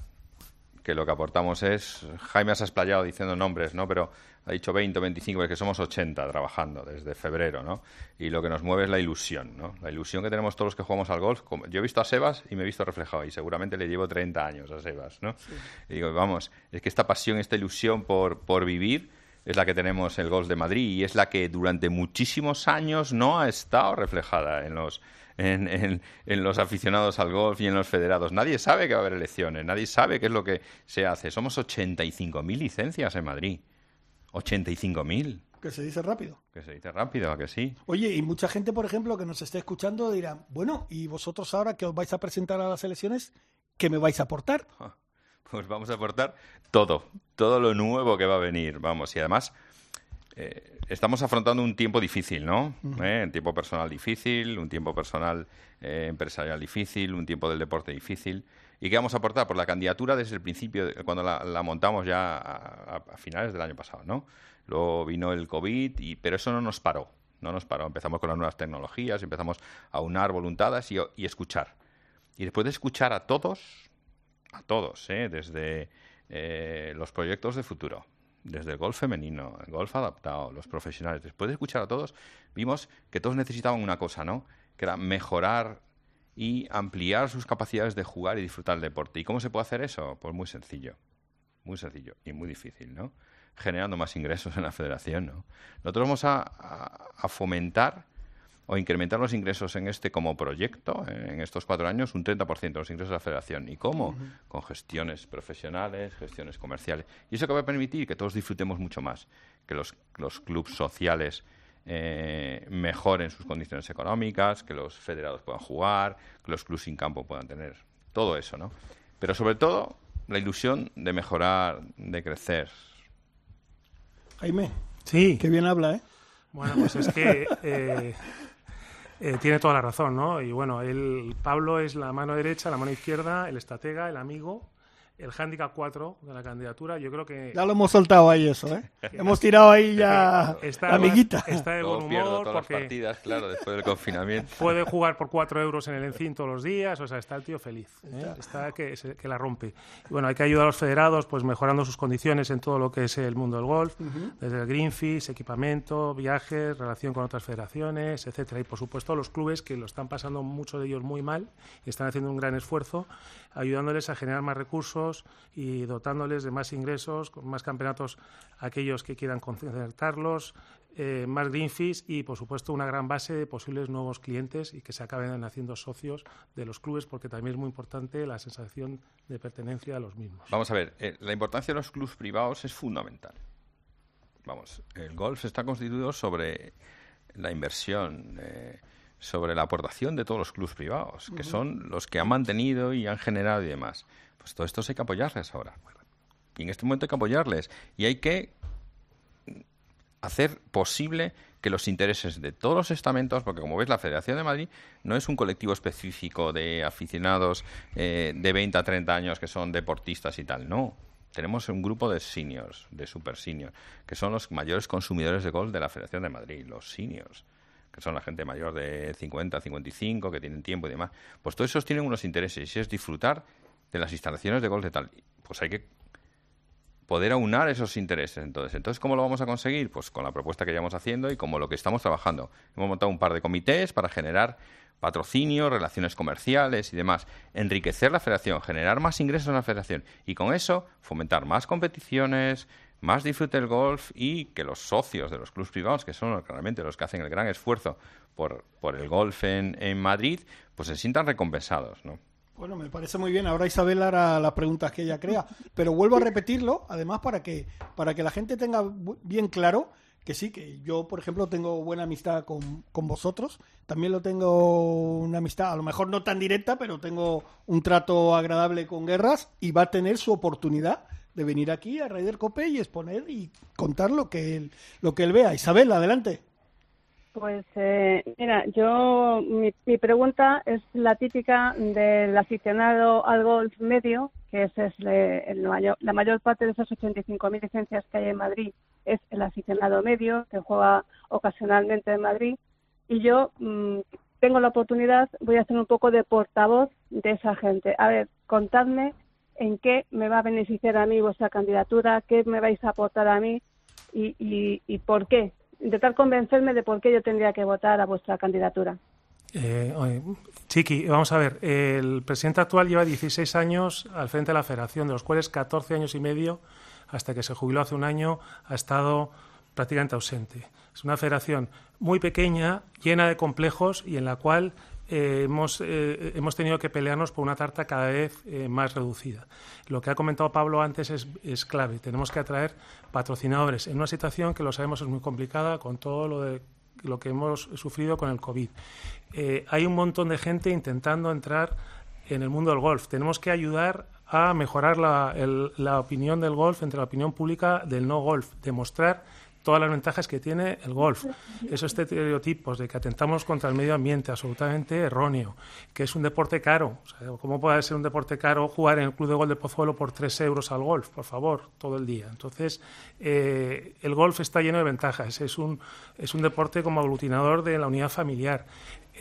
que lo que aportamos es, Jaime has explayado diciendo nombres, ¿no? Pero ha dicho 20 o 25, es que somos 80 trabajando desde febrero, ¿no? Y lo que nos mueve es la ilusión, ¿no? La ilusión que tenemos todos los que jugamos al golf. Yo he visto a Sebas y me he visto reflejado, y seguramente le llevo 30 años a Sebas, ¿no? Y digo, vamos, es que esta pasión, esta ilusión por, por vivir es la que tenemos en el golf de Madrid y es la que durante muchísimos años no ha estado reflejada en los en, en, los aficionados al golf y en los federados. Nadie sabe que va a haber elecciones, nadie sabe qué es lo que se hace. Somos 85.000 licencias en Madrid. 85.000. Que se dice rápido. Que se dice rápido, que sí. Oye, y mucha gente, por ejemplo, que nos esté escuchando dirá, bueno, ¿y vosotros ahora que os vais a presentar a las elecciones, qué me vais a aportar? Pues vamos a aportar todo, todo lo nuevo que va a venir, vamos, y además eh, estamos afrontando un tiempo difícil, ¿no? ¿Eh? Un tiempo personal difícil, un tiempo personal empresarial difícil, un tiempo del deporte difícil. ¿Y qué vamos a aportar? Por la candidatura desde el principio, cuando la, montamos ya a, finales del año pasado, ¿no? Luego vino el COVID, pero eso no nos paró, no nos paró. Empezamos con las nuevas tecnologías, empezamos a unar voluntades y, y escuchar. Y después de escuchar a todos, a todos, ¿eh? desde eh, los proyectos de futuro, desde el golf femenino, el golf adaptado, los profesionales, después de escuchar a todos, vimos que todos necesitaban una cosa, ¿no? Que era mejorar y ampliar sus capacidades de jugar y disfrutar del deporte. ¿Y cómo se puede hacer eso? Pues muy sencillo, muy sencillo y muy difícil, ¿no? Generando más ingresos en la federación, ¿no? Nosotros vamos a fomentar o incrementar los ingresos en este como proyecto, en estos cuatro años, un 30% de los ingresos de la federación. ¿Y cómo? Con gestiones profesionales, gestiones comerciales. Y eso que va a permitir que todos disfrutemos mucho más, que los, los clubes sociales eh, mejoren sus condiciones económicas, que los federados puedan jugar, que los clubes sin campo puedan tener todo eso, ¿no? Pero sobre todo, la ilusión de mejorar, de crecer. Jaime, sí. Qué bien habla, ¿eh? Bueno, pues es que eh, eh, tiene toda la razón, ¿no? Y bueno, el Pablo es la mano derecha, la mano izquierda, el estratega, el amigo, el handicap 4 de la candidatura, yo creo que... Ya lo hemos soltado ahí eso, ¿eh? hemos tirado ahí ya la amiguita. Está de buen humor todas porque... Las partidas, claro, después del confinamiento. Puede jugar por 4 euros en el Encin todos los días, o sea, está el tío feliz, ¿eh? está que, que, la rompe. Y bueno, hay que ayudar a los federados, pues mejorando sus condiciones en todo lo que es el mundo del golf, desde el green fees, equipamiento, viajes, relación con otras federaciones, etcétera. Y por supuesto los clubes que lo están pasando muchos de ellos muy mal y están haciendo un gran esfuerzo, ayudándoles a generar más recursos y dotándoles de más ingresos, con más campeonatos aquellos que quieran concertarlos, eh, más green fees y, por supuesto, una gran base de posibles nuevos clientes y que se acaben haciendo socios de los clubes, porque también es muy importante la sensación de pertenencia a los mismos. Vamos a ver, eh, la importancia de los clubes privados es fundamental. Vamos, el golf está constituido sobre la inversión. Eh, sobre la aportación de todos los clubes privados, que son los que han mantenido y han generado y demás. Pues todo esto hay que apoyarles ahora. Y en este momento hay que apoyarles. Y hay que hacer posible que los intereses de todos los estamentos, porque como ves, la Federación de Madrid no es un colectivo específico de aficionados eh, de 20 a 30 años que son deportistas y tal, no. Tenemos un grupo de seniors, de super seniors, que son los mayores consumidores de golf de la Federación de Madrid, los seniors que son la gente mayor de 50, 55, que tienen tiempo y demás, pues todos esos tienen unos intereses y es disfrutar de las instalaciones de golf de tal. Pues hay que poder aunar esos intereses. Entonces, entonces, ¿cómo lo vamos a conseguir? Pues con la propuesta que llevamos haciendo y como lo que estamos trabajando. Hemos montado un par de comités para generar patrocinio, relaciones comerciales y demás, enriquecer la federación, generar más ingresos en la federación y con eso fomentar más competiciones, más disfrute del golf y que los socios de los clubes privados, que son realmente los que hacen el gran esfuerzo por, por el golf en, en Madrid, pues se sientan recompensados, ¿no? Bueno, me parece muy bien. Ahora Isabel hará las preguntas que ella crea. Pero vuelvo a repetirlo, además, para que, para que la gente tenga bien claro que sí, que yo, por ejemplo, tengo buena amistad con, con vosotros. También lo tengo una amistad, a lo mejor no tan directa, pero tengo un trato agradable con Guerras y va a tener su oportunidad de venir aquí a Raider Cope y exponer y contar lo que él, lo que él vea. Isabel, adelante. Pues eh, mira, yo mi, pregunta es la típica del aficionado al golf medio, que es, es el mayor, la mayor parte de esas 85.000 licencias que hay en Madrid es el aficionado medio que juega ocasionalmente en Madrid y yo mm, tengo la oportunidad, voy a hacer un poco de portavoz de esa gente. A ver, contadme en qué me va a beneficiar a mí vuestra candidatura, qué me vais a aportar a mí y, y por qué. Intentar convencerme de por qué yo tendría que votar a vuestra candidatura. Eh, Chiqui, vamos a ver, el presidente actual lleva 16 años al frente de la federación, de los cuales 14 años y medio, hasta que se jubiló hace un año, ha estado prácticamente ausente. Es una federación muy pequeña, llena de complejos y en la cual eh, hemos, eh, hemos tenido que pelearnos por una tarta cada vez eh, más reducida. Lo que ha comentado Pablo antes es, es, clave. Tenemos que atraer patrocinadores en una situación que lo sabemos es muy complicada con todo lo, de, lo que hemos sufrido con el COVID. hay un montón de gente intentando entrar en el mundo del golf. Tenemos que ayudar a mejorar la, la opinión del golf entre la opinión pública del no golf, demostrar todas las ventajas que tiene el golf. Esos estereotipos de que atentamos contra el medio ambiente, absolutamente erróneo, que es un deporte caro. ¿Cómo puede ser un deporte caro jugar en el Club de Golf de Pozuelo por 3 euros al golf? Por favor, todo el día. Entonces, eh, el golf está lleno de ventajas. Es un, es un deporte como aglutinador de la unidad familiar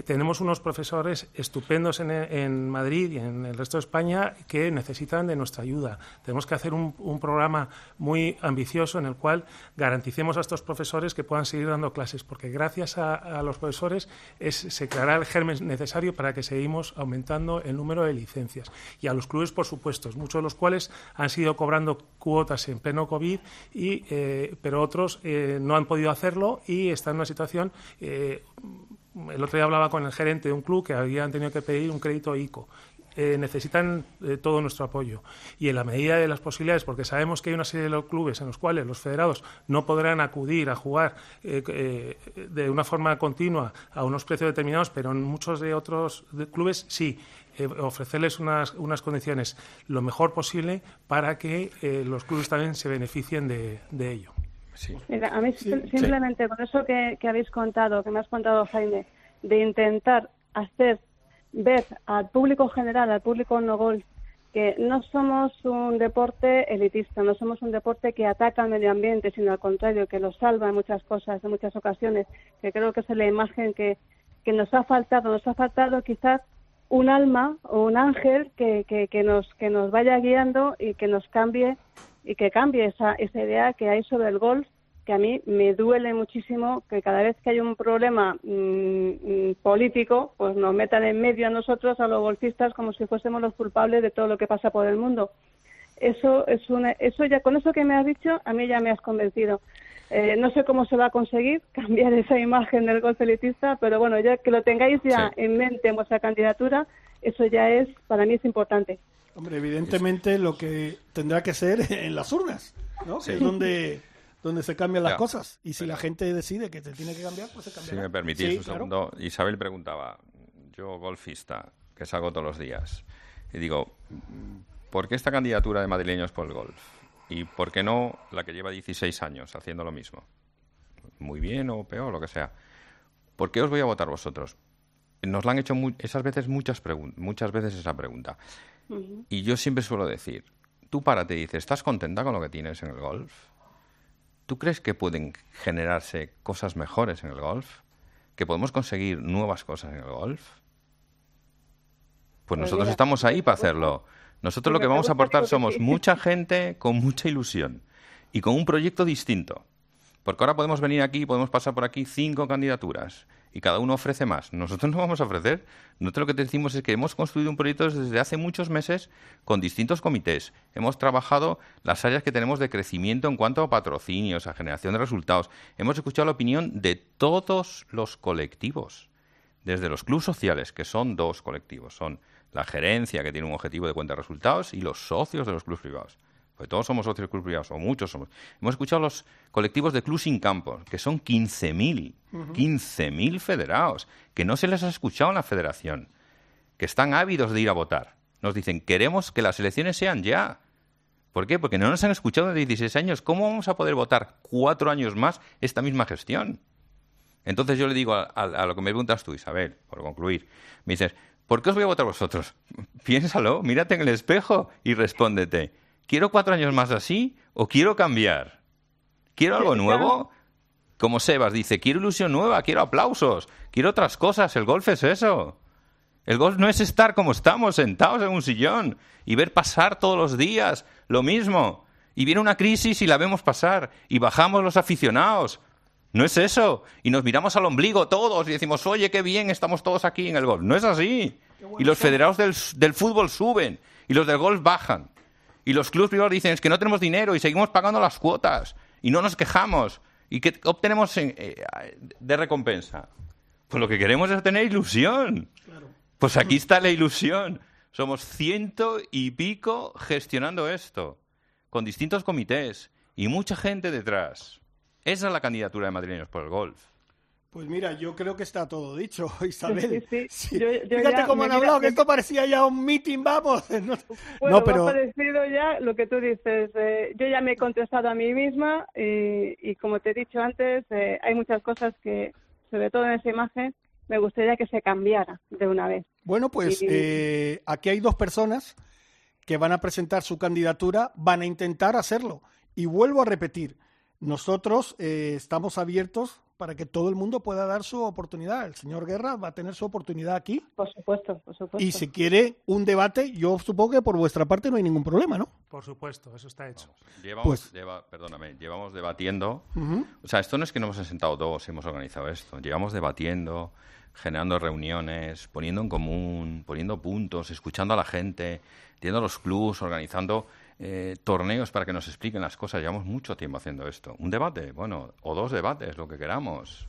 tenemos unos profesores estupendos en, Madrid y en el resto de España que necesitan de nuestra ayuda. Tenemos que hacer un, programa muy ambicioso en el cual garanticemos a estos profesores que puedan seguir dando clases, porque gracias a, los profesores se creará el germen necesario para que seguimos aumentando el número de licencias. Y a los clubes, por supuesto, muchos de los cuales han sido cobrando cuotas en pleno COVID, y, eh, pero otros eh, no han podido hacerlo y están en una situación eh, el otro día hablaba con el gerente de un club que habían tenido que pedir un crédito ICO. Eh, necesitan eh, todo nuestro apoyo. Y en la medida de las posibilidades, porque sabemos que hay una serie de clubes en los cuales los federados no podrán acudir a jugar eh, de una forma continua a unos precios determinados, pero en muchos de otros clubes sí. ofrecerles unas, unas condiciones lo mejor posible para que los clubes también se beneficien de, ello. Mira, a mí simplemente con eso que, que habéis contado, que me has contado, Jaime, de intentar hacer ver al público general, al público no golf, que no somos un deporte elitista, no somos un deporte que ataca al medio ambiente, sino al contrario, que lo salva en muchas cosas, en muchas ocasiones, que creo que es la imagen que, que nos ha faltado, nos ha faltado quizás un alma o un ángel que, que, que, nos, que nos vaya guiando y que nos cambie y que cambie esa, esa idea que hay sobre el golf que a mí me duele muchísimo que cada vez que hay un problema mm, mm, político, pues nos metan en medio a nosotros, a los golfistas, como si fuésemos los culpables de todo lo que pasa por el mundo. Eso es una, eso ya con eso que me has dicho, a mí ya me has convencido. Eh, no sé cómo se va a conseguir cambiar esa imagen del golf elitista, pero bueno, ya que lo tengáis ya en mente en vuestra candidatura, eso ya es, para mí es importante. Hombre, evidentemente lo que tendrá que ser en las urnas, ¿no? es donde donde se cambian las cosas. Y si la gente decide que se tiene que cambiar, pues se cambia. Si me permitís un segundo, Isabel preguntaba, yo golfista, que salgo todos los días, y digo, ¿por qué esta candidatura de madrileños por el golf? ¿Y por qué no la que lleva 16 años haciendo lo mismo? Muy bien o peor, lo que sea. ¿Por qué os voy a votar vosotros? Nos la han hecho esas veces muchas, muchas veces esa pregunta. Y yo siempre suelo decir, tú párate y dices, ¿estás contenta con lo que tienes en el golf? ¿Tú crees que pueden generarse cosas mejores en el golf? ¿Que podemos conseguir nuevas cosas en el golf? Pues, pues nosotros estamos ahí para hacerlo. Nosotros lo que vamos a aportar somos mucha gente con mucha ilusión y con un proyecto distinto. Porque ahora podemos venir aquí, podemos pasar por aquí cinco candidaturas y cada uno ofrece más. Nosotros no vamos a ofrecer. Nosotros lo que te decimos es que hemos construido un proyecto desde hace muchos meses con distintos comités. Hemos trabajado las áreas que tenemos de crecimiento en cuanto a patrocinios, a generación de resultados. Hemos escuchado la opinión de todos los colectivos, desde los clubes sociales, que son dos colectivos. Son la gerencia, que tiene un objetivo de cuenta de resultados, y los socios de los clubes privados porque todos somos socios de clubes privados, o muchos somos. Hemos escuchado los colectivos de clubes sin campo, que son 15.000, 15.000 federados, que no se les ha escuchado en la federación, que están ávidos de ir a votar. Nos dicen, queremos que las elecciones sean ya. ¿Por qué? Porque no nos han escuchado desde 16 años. ¿Cómo vamos a poder votar cuatro años más esta misma gestión? Entonces yo le digo a, a lo que me preguntas tú, Isabel, por concluir, me dices, ¿por qué os voy a votar vosotros? Piénsalo, mírate en el espejo y respóndete. ¿Quiero cuatro años más así o quiero cambiar? ¿Quiero algo nuevo? Como Sebas dice, quiero ilusión nueva, quiero aplausos, quiero otras cosas. El golf es eso. El golf no es estar como estamos, sentados en un sillón y ver pasar todos los días lo mismo. Y viene una crisis y la vemos pasar y bajamos los aficionados. No es eso. Y nos miramos al ombligo todos y decimos, oye, qué bien estamos todos aquí en el golf. No es así. Y los federados del, del fútbol suben y los del golf bajan. Y los clubes privados dicen es que no tenemos dinero y seguimos pagando las cuotas y no nos quejamos. ¿Y qué obtenemos eh, de recompensa? Pues lo que queremos es tener ilusión. Pues aquí está la ilusión. Somos ciento y pico gestionando esto, con distintos comités y mucha gente detrás. Esa es la candidatura de madrileños por el golf. Pues mira, yo creo que está todo dicho, Isabel. Fíjate cómo han hablado, que esto parecía ya un meeting, vamos. No, pero... Me ha parecido ya lo que tú dices. Eh, yo ya me he contestado a mí misma y, como te he dicho antes, eh, hay muchas cosas que, sobre todo en esa imagen, me gustaría que se cambiara de una vez. Bueno, pues eh, aquí hay dos personas que van a presentar su candidatura, van a intentar hacerlo. Y vuelvo a repetir, nosotros estamos abiertos para que todo el mundo pueda dar su oportunidad. El señor Guerra va a tener su oportunidad aquí. Por supuesto, por supuesto. Y si quiere un debate, yo supongo que por vuestra parte no hay ningún problema, ¿no? Por supuesto, eso está hecho. llevamos, pues perdóname, llevamos debatiendo. O sea, esto no es que nos hemos sentado dos y hemos organizado esto. Llevamos debatiendo, generando reuniones, poniendo en común, poniendo puntos, escuchando a la gente, a los clubs, organizando eh, torneos para que nos expliquen las cosas. Llevamos mucho tiempo haciendo esto. Un debate, bueno, o dos debates, lo que queramos.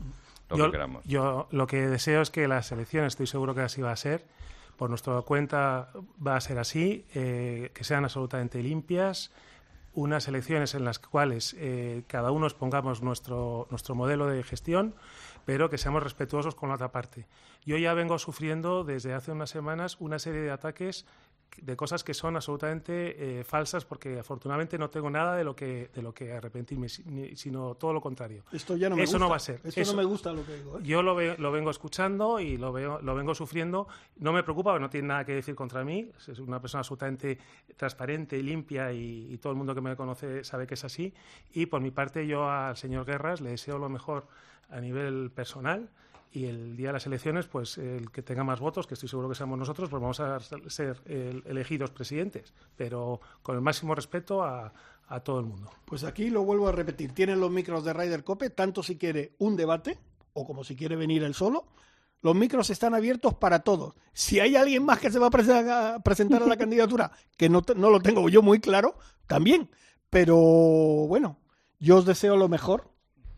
Lo yo, que queramos. yo lo que deseo es que las elecciones, estoy seguro que así va a ser, por nuestra cuenta va a ser así, eh, que sean absolutamente limpias, unas elecciones en las cuales eh, cada uno expongamos nuestro, nuestro modelo de gestión, pero que seamos respetuosos con la otra parte. Yo ya vengo sufriendo desde hace unas semanas una serie de ataques de cosas que son absolutamente eh, falsas porque afortunadamente no tengo nada de lo que de lo que arrepentirme sino todo lo contrario esto ya no me eso gusta. no va a ser esto no me gusta lo que digo ¿eh? yo lo, lo vengo escuchando y lo veo lo vengo sufriendo no me preocupa no tiene nada que decir contra mí es una persona absolutamente transparente limpia y, y todo el mundo que me conoce sabe que es así y por mi parte yo al señor Guerras le deseo lo mejor a nivel personal y el día de las elecciones, pues el que tenga más votos, que estoy seguro que seamos nosotros, pues vamos a ser elegidos presidentes, pero con el máximo respeto a, a, todo el mundo. Pues aquí lo vuelvo a repetir, tienen los micros de Ryder Cope, tanto si quiere un debate o como si quiere venir él solo. Los micros están abiertos para todos. Si hay alguien más que se va a, presentar a la candidatura, que no, no lo tengo yo muy claro, también. Pero bueno, yo os deseo lo mejor.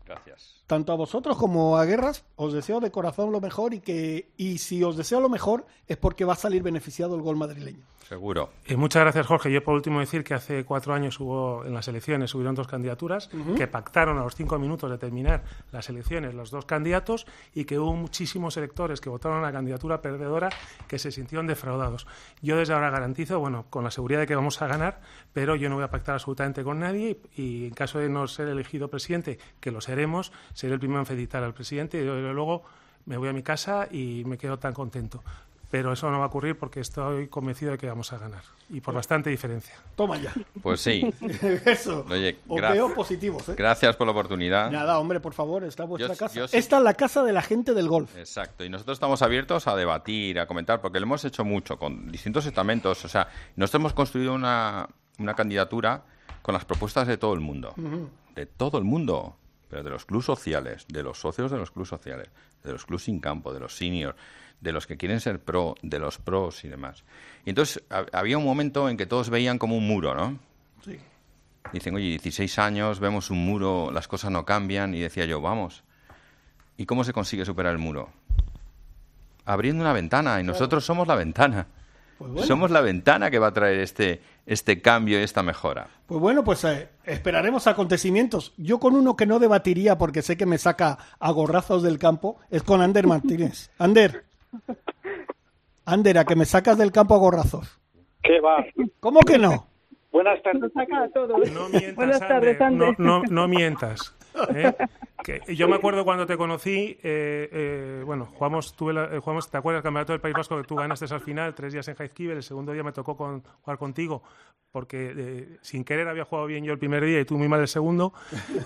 Gracias tanto a vosotros como a Guerras, os deseo de corazón lo mejor y que y si os deseo lo mejor es porque va a salir beneficiado el gol madrileño. Seguro. Y muchas gracias, Jorge. Yo, por último, decir que hace cuatro años hubo en las elecciones, hubieron dos candidaturas que pactaron a los cinco minutos de terminar las elecciones los dos candidatos y que hubo muchísimos electores que votaron a la candidatura perdedora que se sintieron defraudados. Yo desde ahora garantizo, bueno, con la seguridad de que vamos a ganar, pero yo no voy a pactar absolutamente con nadie y, en caso de no ser elegido presidente, que lo seremos, seré el primero en felicitar al presidente y luego me voy a mi casa y me quedo tan contento pero eso no va a ocurrir porque estoy convencido de que vamos a ganar y por bastante diferencia. Toma ya. Pues sí. eso. Oye, veo positivos. ¿eh? Gracias por la oportunidad. Nada, hombre, por favor, está vuestra casa. Esta es la casa de la gente del golf. Exacto. Y nosotros estamos abiertos a debatir, a comentar, porque lo hemos hecho mucho con distintos estamentos. O sea, nosotros hemos construido una, una candidatura con las propuestas de todo el mundo. De todo el mundo pero de los clubes sociales, de los socios de los clubes sociales, de los clubes sin campo, de los seniors, de los que quieren ser pro, de los pros y demás. Y entonces había un momento en que todos veían como un muro, ¿no? Sí. Dicen, oye, 16 años, vemos un muro, las cosas no cambian, y decía yo, vamos. ¿Y cómo se consigue superar el muro? Abriendo una ventana, y nosotros somos la ventana. Pues somos la ventana que va a traer este, este cambio y esta mejora. Pues bueno, pues eh, esperaremos acontecimientos. Yo con uno que no debatiría porque sé que me saca a gorrazos del campo es con Ander Martínez. Ander, Ander, a que me sacas del campo a gorrazos. ¿Qué va? ¿Cómo que no? Buenas tardes. No mientas, Buenas tardes, No, no, mientas. ¿eh? yo me acuerdo cuando te conocí, eh, eh, bueno, jugamos, tuve jugamos, ¿te acuerdas del campeonato del País Vasco que tú ganaste al final, tres días en Jaizkibel, el segundo día me tocó con, jugar contigo, porque eh, sin querer había jugado bien yo el primer día y tú muy mal el segundo,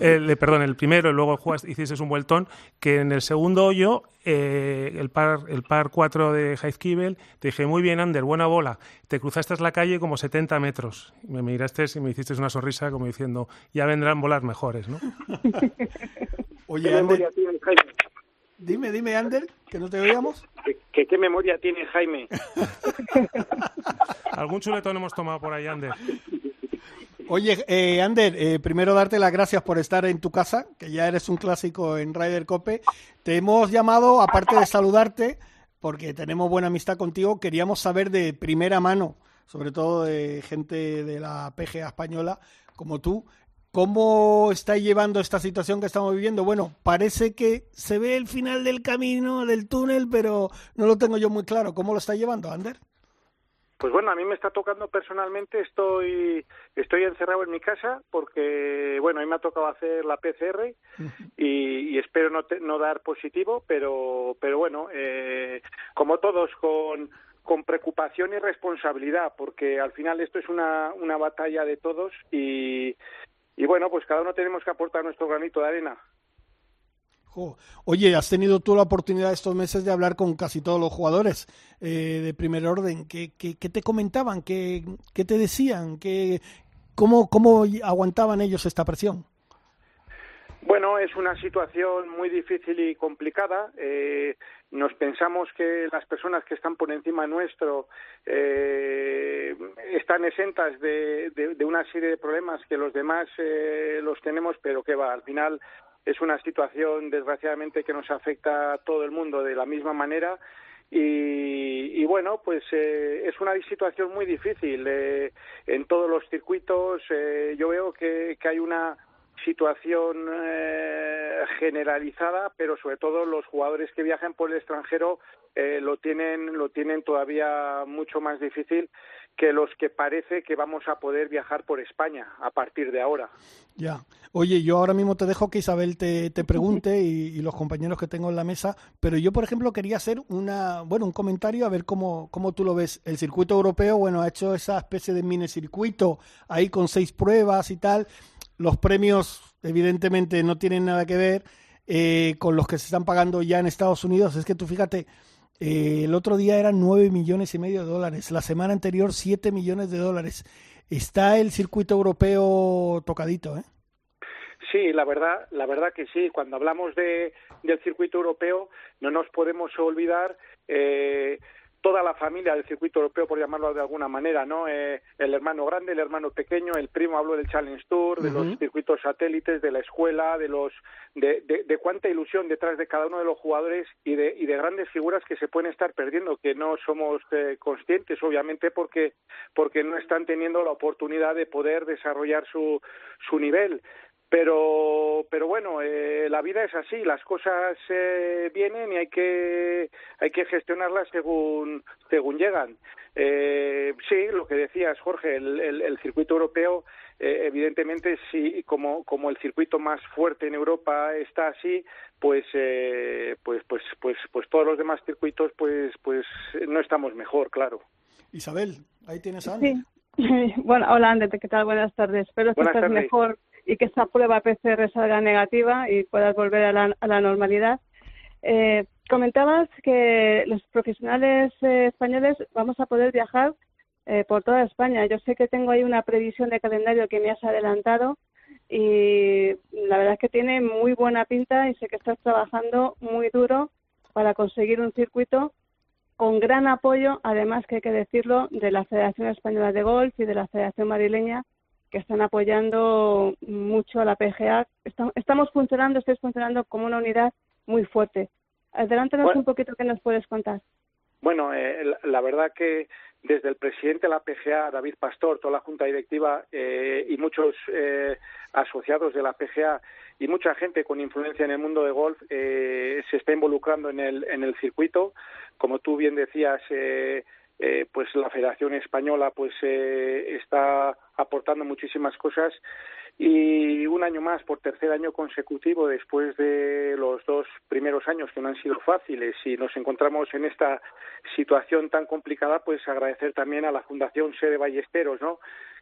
eh, perdón, el primero y luego jugaste, hiciste un vueltón, que en el segundo hoyo, eh, el par el par 4 de Heizkibel, te dije, muy bien, Ander, buena bola, te cruzaste la calle como 70 metros, me miraste y me hiciste una sonrisa como diciendo, ya vendrán bolas mejores, ¿no? Oye, Ander, dime, dime, Ander, que no te oíamos. ¿Qué, qué memoria tiene Jaime? Algún chuletón hemos tomado por ahí, Ander. Oye, eh, Ander, eh, primero darte las gracias por estar en tu casa, que ya eres un clásico en Ryder Cope. Te hemos llamado, aparte de saludarte, porque tenemos buena amistad contigo, queríamos saber de primera mano, sobre todo de gente de la PGA española como tú, ¿Cómo está llevando esta situación que estamos viviendo? Bueno, parece que se ve el final del camino, del túnel, pero no lo tengo yo muy claro. ¿Cómo lo está llevando, Ander? Pues bueno, a mí me está tocando personalmente, estoy estoy encerrado en mi casa porque, bueno, a mí me ha tocado hacer la PCR y, espero no, no dar positivo, pero, pero bueno, eh, como todos, con, con preocupación y responsabilidad, porque al final esto es una, una batalla de todos y, y bueno, pues cada uno tenemos que aportar nuestro granito de arena. Oye, has tenido tú la oportunidad estos meses de hablar con casi todos los jugadores eh, de primer orden. ¿Qué, qué, qué te comentaban? ¿Qué, qué te decían? ¿Qué, cómo, ¿Cómo aguantaban ellos esta presión? Bueno, es una situación muy difícil y complicada. Eh, nos pensamos que las personas que están por encima nuestro eh, están exentas de, de, una serie de problemas que los demás eh, los tenemos, pero que va, al final es una situación desgraciadamente que nos afecta a todo el mundo de la misma manera y, y, bueno, pues eh, es una situación muy difícil eh, en todos los circuitos. Eh, yo veo que, que hay una situación eh, generalizada, pero sobre todo los jugadores que viajan por el extranjero eh, lo tienen lo tienen todavía mucho más difícil que los que parece que vamos a poder viajar por España a partir de ahora. Ya. Oye, yo ahora mismo te dejo que Isabel te, te pregunte y, y, los compañeros que tengo en la mesa, pero yo, por ejemplo, quería hacer una, bueno, un comentario a ver cómo, cómo tú lo ves. El circuito europeo, bueno, ha hecho esa especie de mini circuito ahí con seis pruebas y tal los premios, evidentemente, no tienen nada que ver eh, con los que se están pagando ya en Estados Unidos. Es que tú fíjate, eh, el otro día eran nueve millones y medio de dólares, la semana anterior siete millones de dólares. Está el circuito europeo tocadito, ¿eh? Sí, la verdad, la verdad que sí. Cuando hablamos de, del circuito europeo, no nos podemos olvidar eh, toda la familia del circuito europeo, por llamarlo de alguna manera, ¿no? Eh, el hermano grande, el hermano pequeño, el primo habló del Challenge Tour, de los circuitos satélites, de la escuela, de los de, de, de, cuánta ilusión detrás de cada uno de los jugadores y de, y de grandes figuras que se pueden estar perdiendo, que no somos eh, conscientes, obviamente, porque porque no están teniendo la oportunidad de poder desarrollar su su nivel pero pero bueno eh, la vida es así las cosas eh, vienen y hay que hay que gestionarlas según según llegan. Eh, sí lo que decías Jorge el, el, el circuito europeo eh, evidentemente sí como como el circuito más fuerte en Europa está así pues eh, pues pues pues pues todos los demás circuitos pues pues no estamos mejor claro. Isabel ahí tienes a sí. bueno hola Ander ¿qué tal? buenas tardes. Espero que estés mejor y que esa prueba PCR salga negativa y puedas volver a la, a la normalidad. Eh, comentabas que los profesionales eh, españoles vamos a poder viajar eh, por toda España. Yo sé que tengo ahí una previsión de calendario que me has adelantado y la verdad es que tiene muy buena pinta y sé que estás trabajando muy duro para conseguir un circuito con gran apoyo, además que hay que decirlo, de la Federación Española de Golf y de la Federación Marileña, que están apoyando mucho a la PGA. Estamos funcionando, estáis funcionando como una unidad muy fuerte. Adelántanos bueno, un poquito qué nos puedes contar. Bueno, eh, la, la, verdad que desde el presidente de la PGA, David Pastor, toda la junta directiva eh, y muchos eh, asociados de la PGA y mucha gente con influencia en el mundo de golf eh, se está involucrando en el, en el circuito. Como tú bien decías, eh, pues la Federación Española pues eh, está aportando muchísimas cosas. Y un año más por tercer año consecutivo después de los dos primeros años que no han sido fáciles y nos encontramos en esta situación tan complicada pues agradecer también a la Fundación Sede Ballesteros no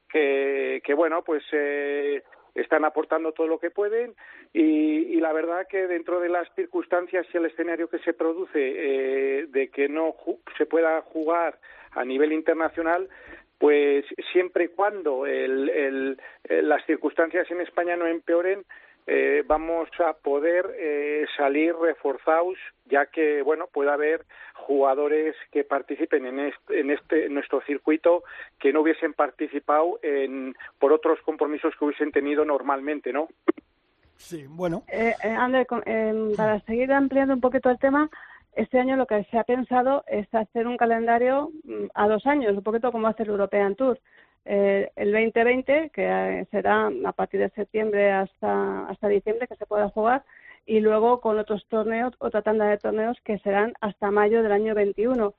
que, que bueno pues eh, están aportando todo lo que pueden y, y, la verdad que dentro de las circunstancias y el escenario que se produce eh, de que no se pueda jugar a nivel internacional pues siempre y cuando el, el, las circunstancias en España no empeoren eh, vamos a poder eh, salir reforzados ya que bueno puede haber jugadores que participen en este, en este en nuestro circuito que no hubiesen participado en por otros compromisos que hubiesen tenido normalmente no sí bueno. Eh, eh Ander, eh, para seguir ampliando un poquito el tema este año lo que se ha pensado es hacer un calendario mm, a dos años un poquito como hace el European Tour eh, el 2020, que eh, será a partir de septiembre hasta, hasta diciembre que se pueda jugar, y luego con otros torneos, otra tanda de torneos que serán hasta mayo del año 21.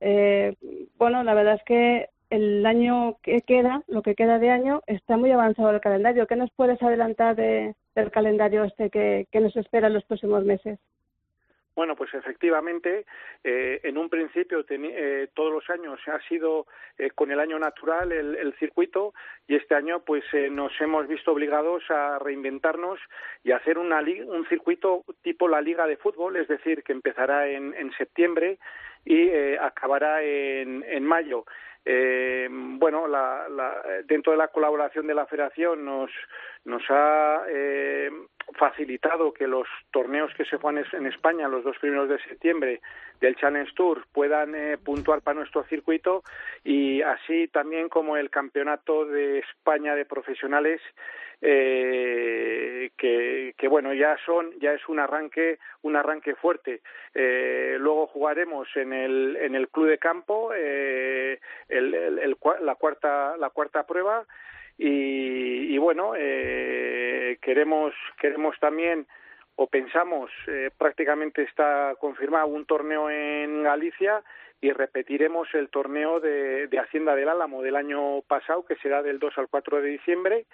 Eh, bueno, la verdad es que el año que queda, lo que queda de año, está muy avanzado el calendario. ¿Qué nos puedes adelantar de, del calendario este que, que nos espera en los próximos meses? Bueno, pues efectivamente, eh, en un principio eh, todos los años ha sido eh, con el año natural el, circuito y este año pues nos hemos visto obligados a reinventarnos y hacer una un circuito tipo la liga de fútbol, es decir, que empezará en, en septiembre y acabará en, en mayo. Eh, bueno, la, la, dentro de la colaboración de la Federación nos, nos ha eh, facilitado que los torneos que se juegan en España los dos primeros de septiembre del Challenge Tour puedan eh, puntuar para nuestro circuito y así también como el Campeonato de España de Profesionales eh, que, bueno ya son ya es un arranque un arranque fuerte. Eh, luego jugaremos en el en el club de campo eh, el, el, la cuarta la cuarta prueba y, y bueno eh, queremos queremos también o pensamos eh, prácticamente está confirmado un torneo en Galicia y repetiremos el torneo de, de Hacienda del Álamo del año pasado que será del 2 al 4 de diciembre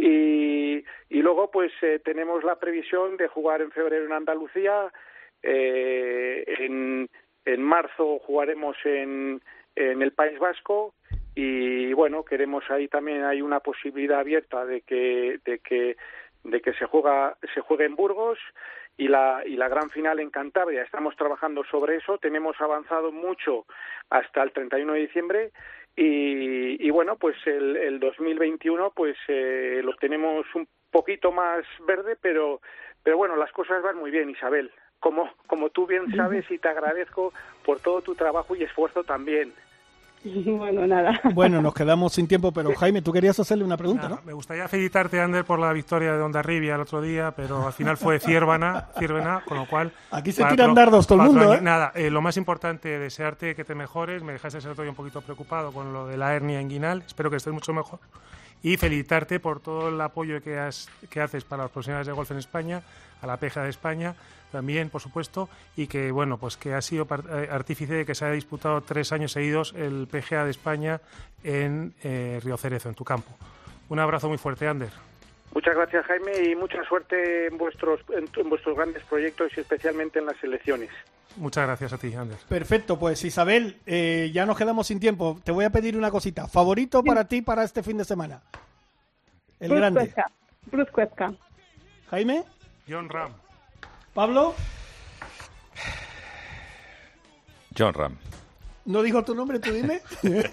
y, y luego, pues eh, tenemos la previsión de jugar en febrero en Andalucía. Eh, en, en marzo jugaremos en, en el País Vasco y bueno queremos ahí también hay una posibilidad abierta de que de que de que se juega se juegue en Burgos y la y la gran final en Cantabria estamos trabajando sobre eso tenemos avanzado mucho hasta el 31 de diciembre y, y bueno, pues el, el 2021 pues eh, lo tenemos un poquito más verde, pero, pero bueno, las cosas van muy bien, Isabel. Como, como tú bien sabes y te agradezco por todo tu trabajo y esfuerzo también. Bueno, nada. Bueno, nos quedamos sin tiempo, pero Jaime, tú querías hacerle una pregunta, ¿no? Me gustaría felicitarte, Ander, por la victoria de Onda Rivia el otro día, pero al final fue Ciervana, Ciervana con lo cual... Aquí se tiran dardos todo el mundo, ¿eh? Nada, eh, lo más importante, desearte que te mejores, me dejaste ser otro un poquito preocupado con lo de la hernia inguinal, espero que estés mucho mejor, y felicitarte por todo el apoyo que, has, que haces para los profesionales de golf en España, a la PEJA de España, también, por supuesto, y que, bueno, pues que ha sido eh, artífice de que se haya disputado tres años seguidos el PGA de España en eh, Río Cerezo, en tu campo. Un abrazo muy fuerte, Ander. Muchas gracias, Jaime, y mucha suerte en vuestros, en, vuestros grandes proyectos y especialmente en las elecciones. Muchas gracias a ti, Ander. Perfecto, pues Isabel, eh, ya nos quedamos sin tiempo. Te voy a pedir una cosita. ¿Favorito para ti para este fin de semana? El grande. Bruce Cuezca. ¿Jaime? John Ram. Pablo. John Ram. ¿No dijo tu nombre? ¿Tú dime?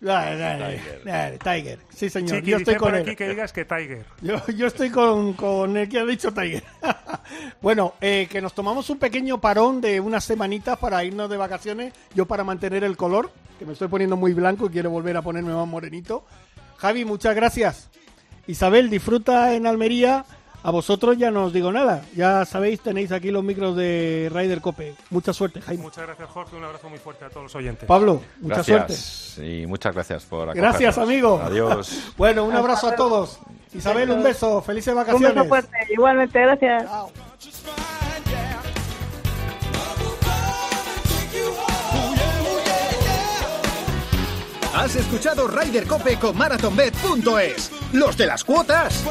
Dale, dale, Tiger. Tiger. Sí, señor. yo estoy con él. aquí que digas que Tiger. Yo, yo estoy con, con, el que ha dicho Tiger. bueno, eh, que nos tomamos un pequeño parón de unas semanitas para irnos de vacaciones. Yo para mantener el color, que me estoy poniendo muy blanco y quiero volver a ponerme más morenito. Javi, muchas gracias. Isabel, disfruta en Almería a vosotros ya no os digo nada. Ya sabéis, tenéis aquí los micros de Ryder Cope. Mucha suerte, Jaime. Muchas gracias, Jorge. Un abrazo muy fuerte a todos los oyentes. Pablo, mucha suerte. Y muchas gracias por acogernos. Gracias, amigo. Adiós. bueno, un abrazo a todos. Isabel, un beso. Felices vacaciones. Un beso fuerte. Igualmente, gracias. Has escuchado Ryder Cope con MarathonBet.es. Los de las cuotas.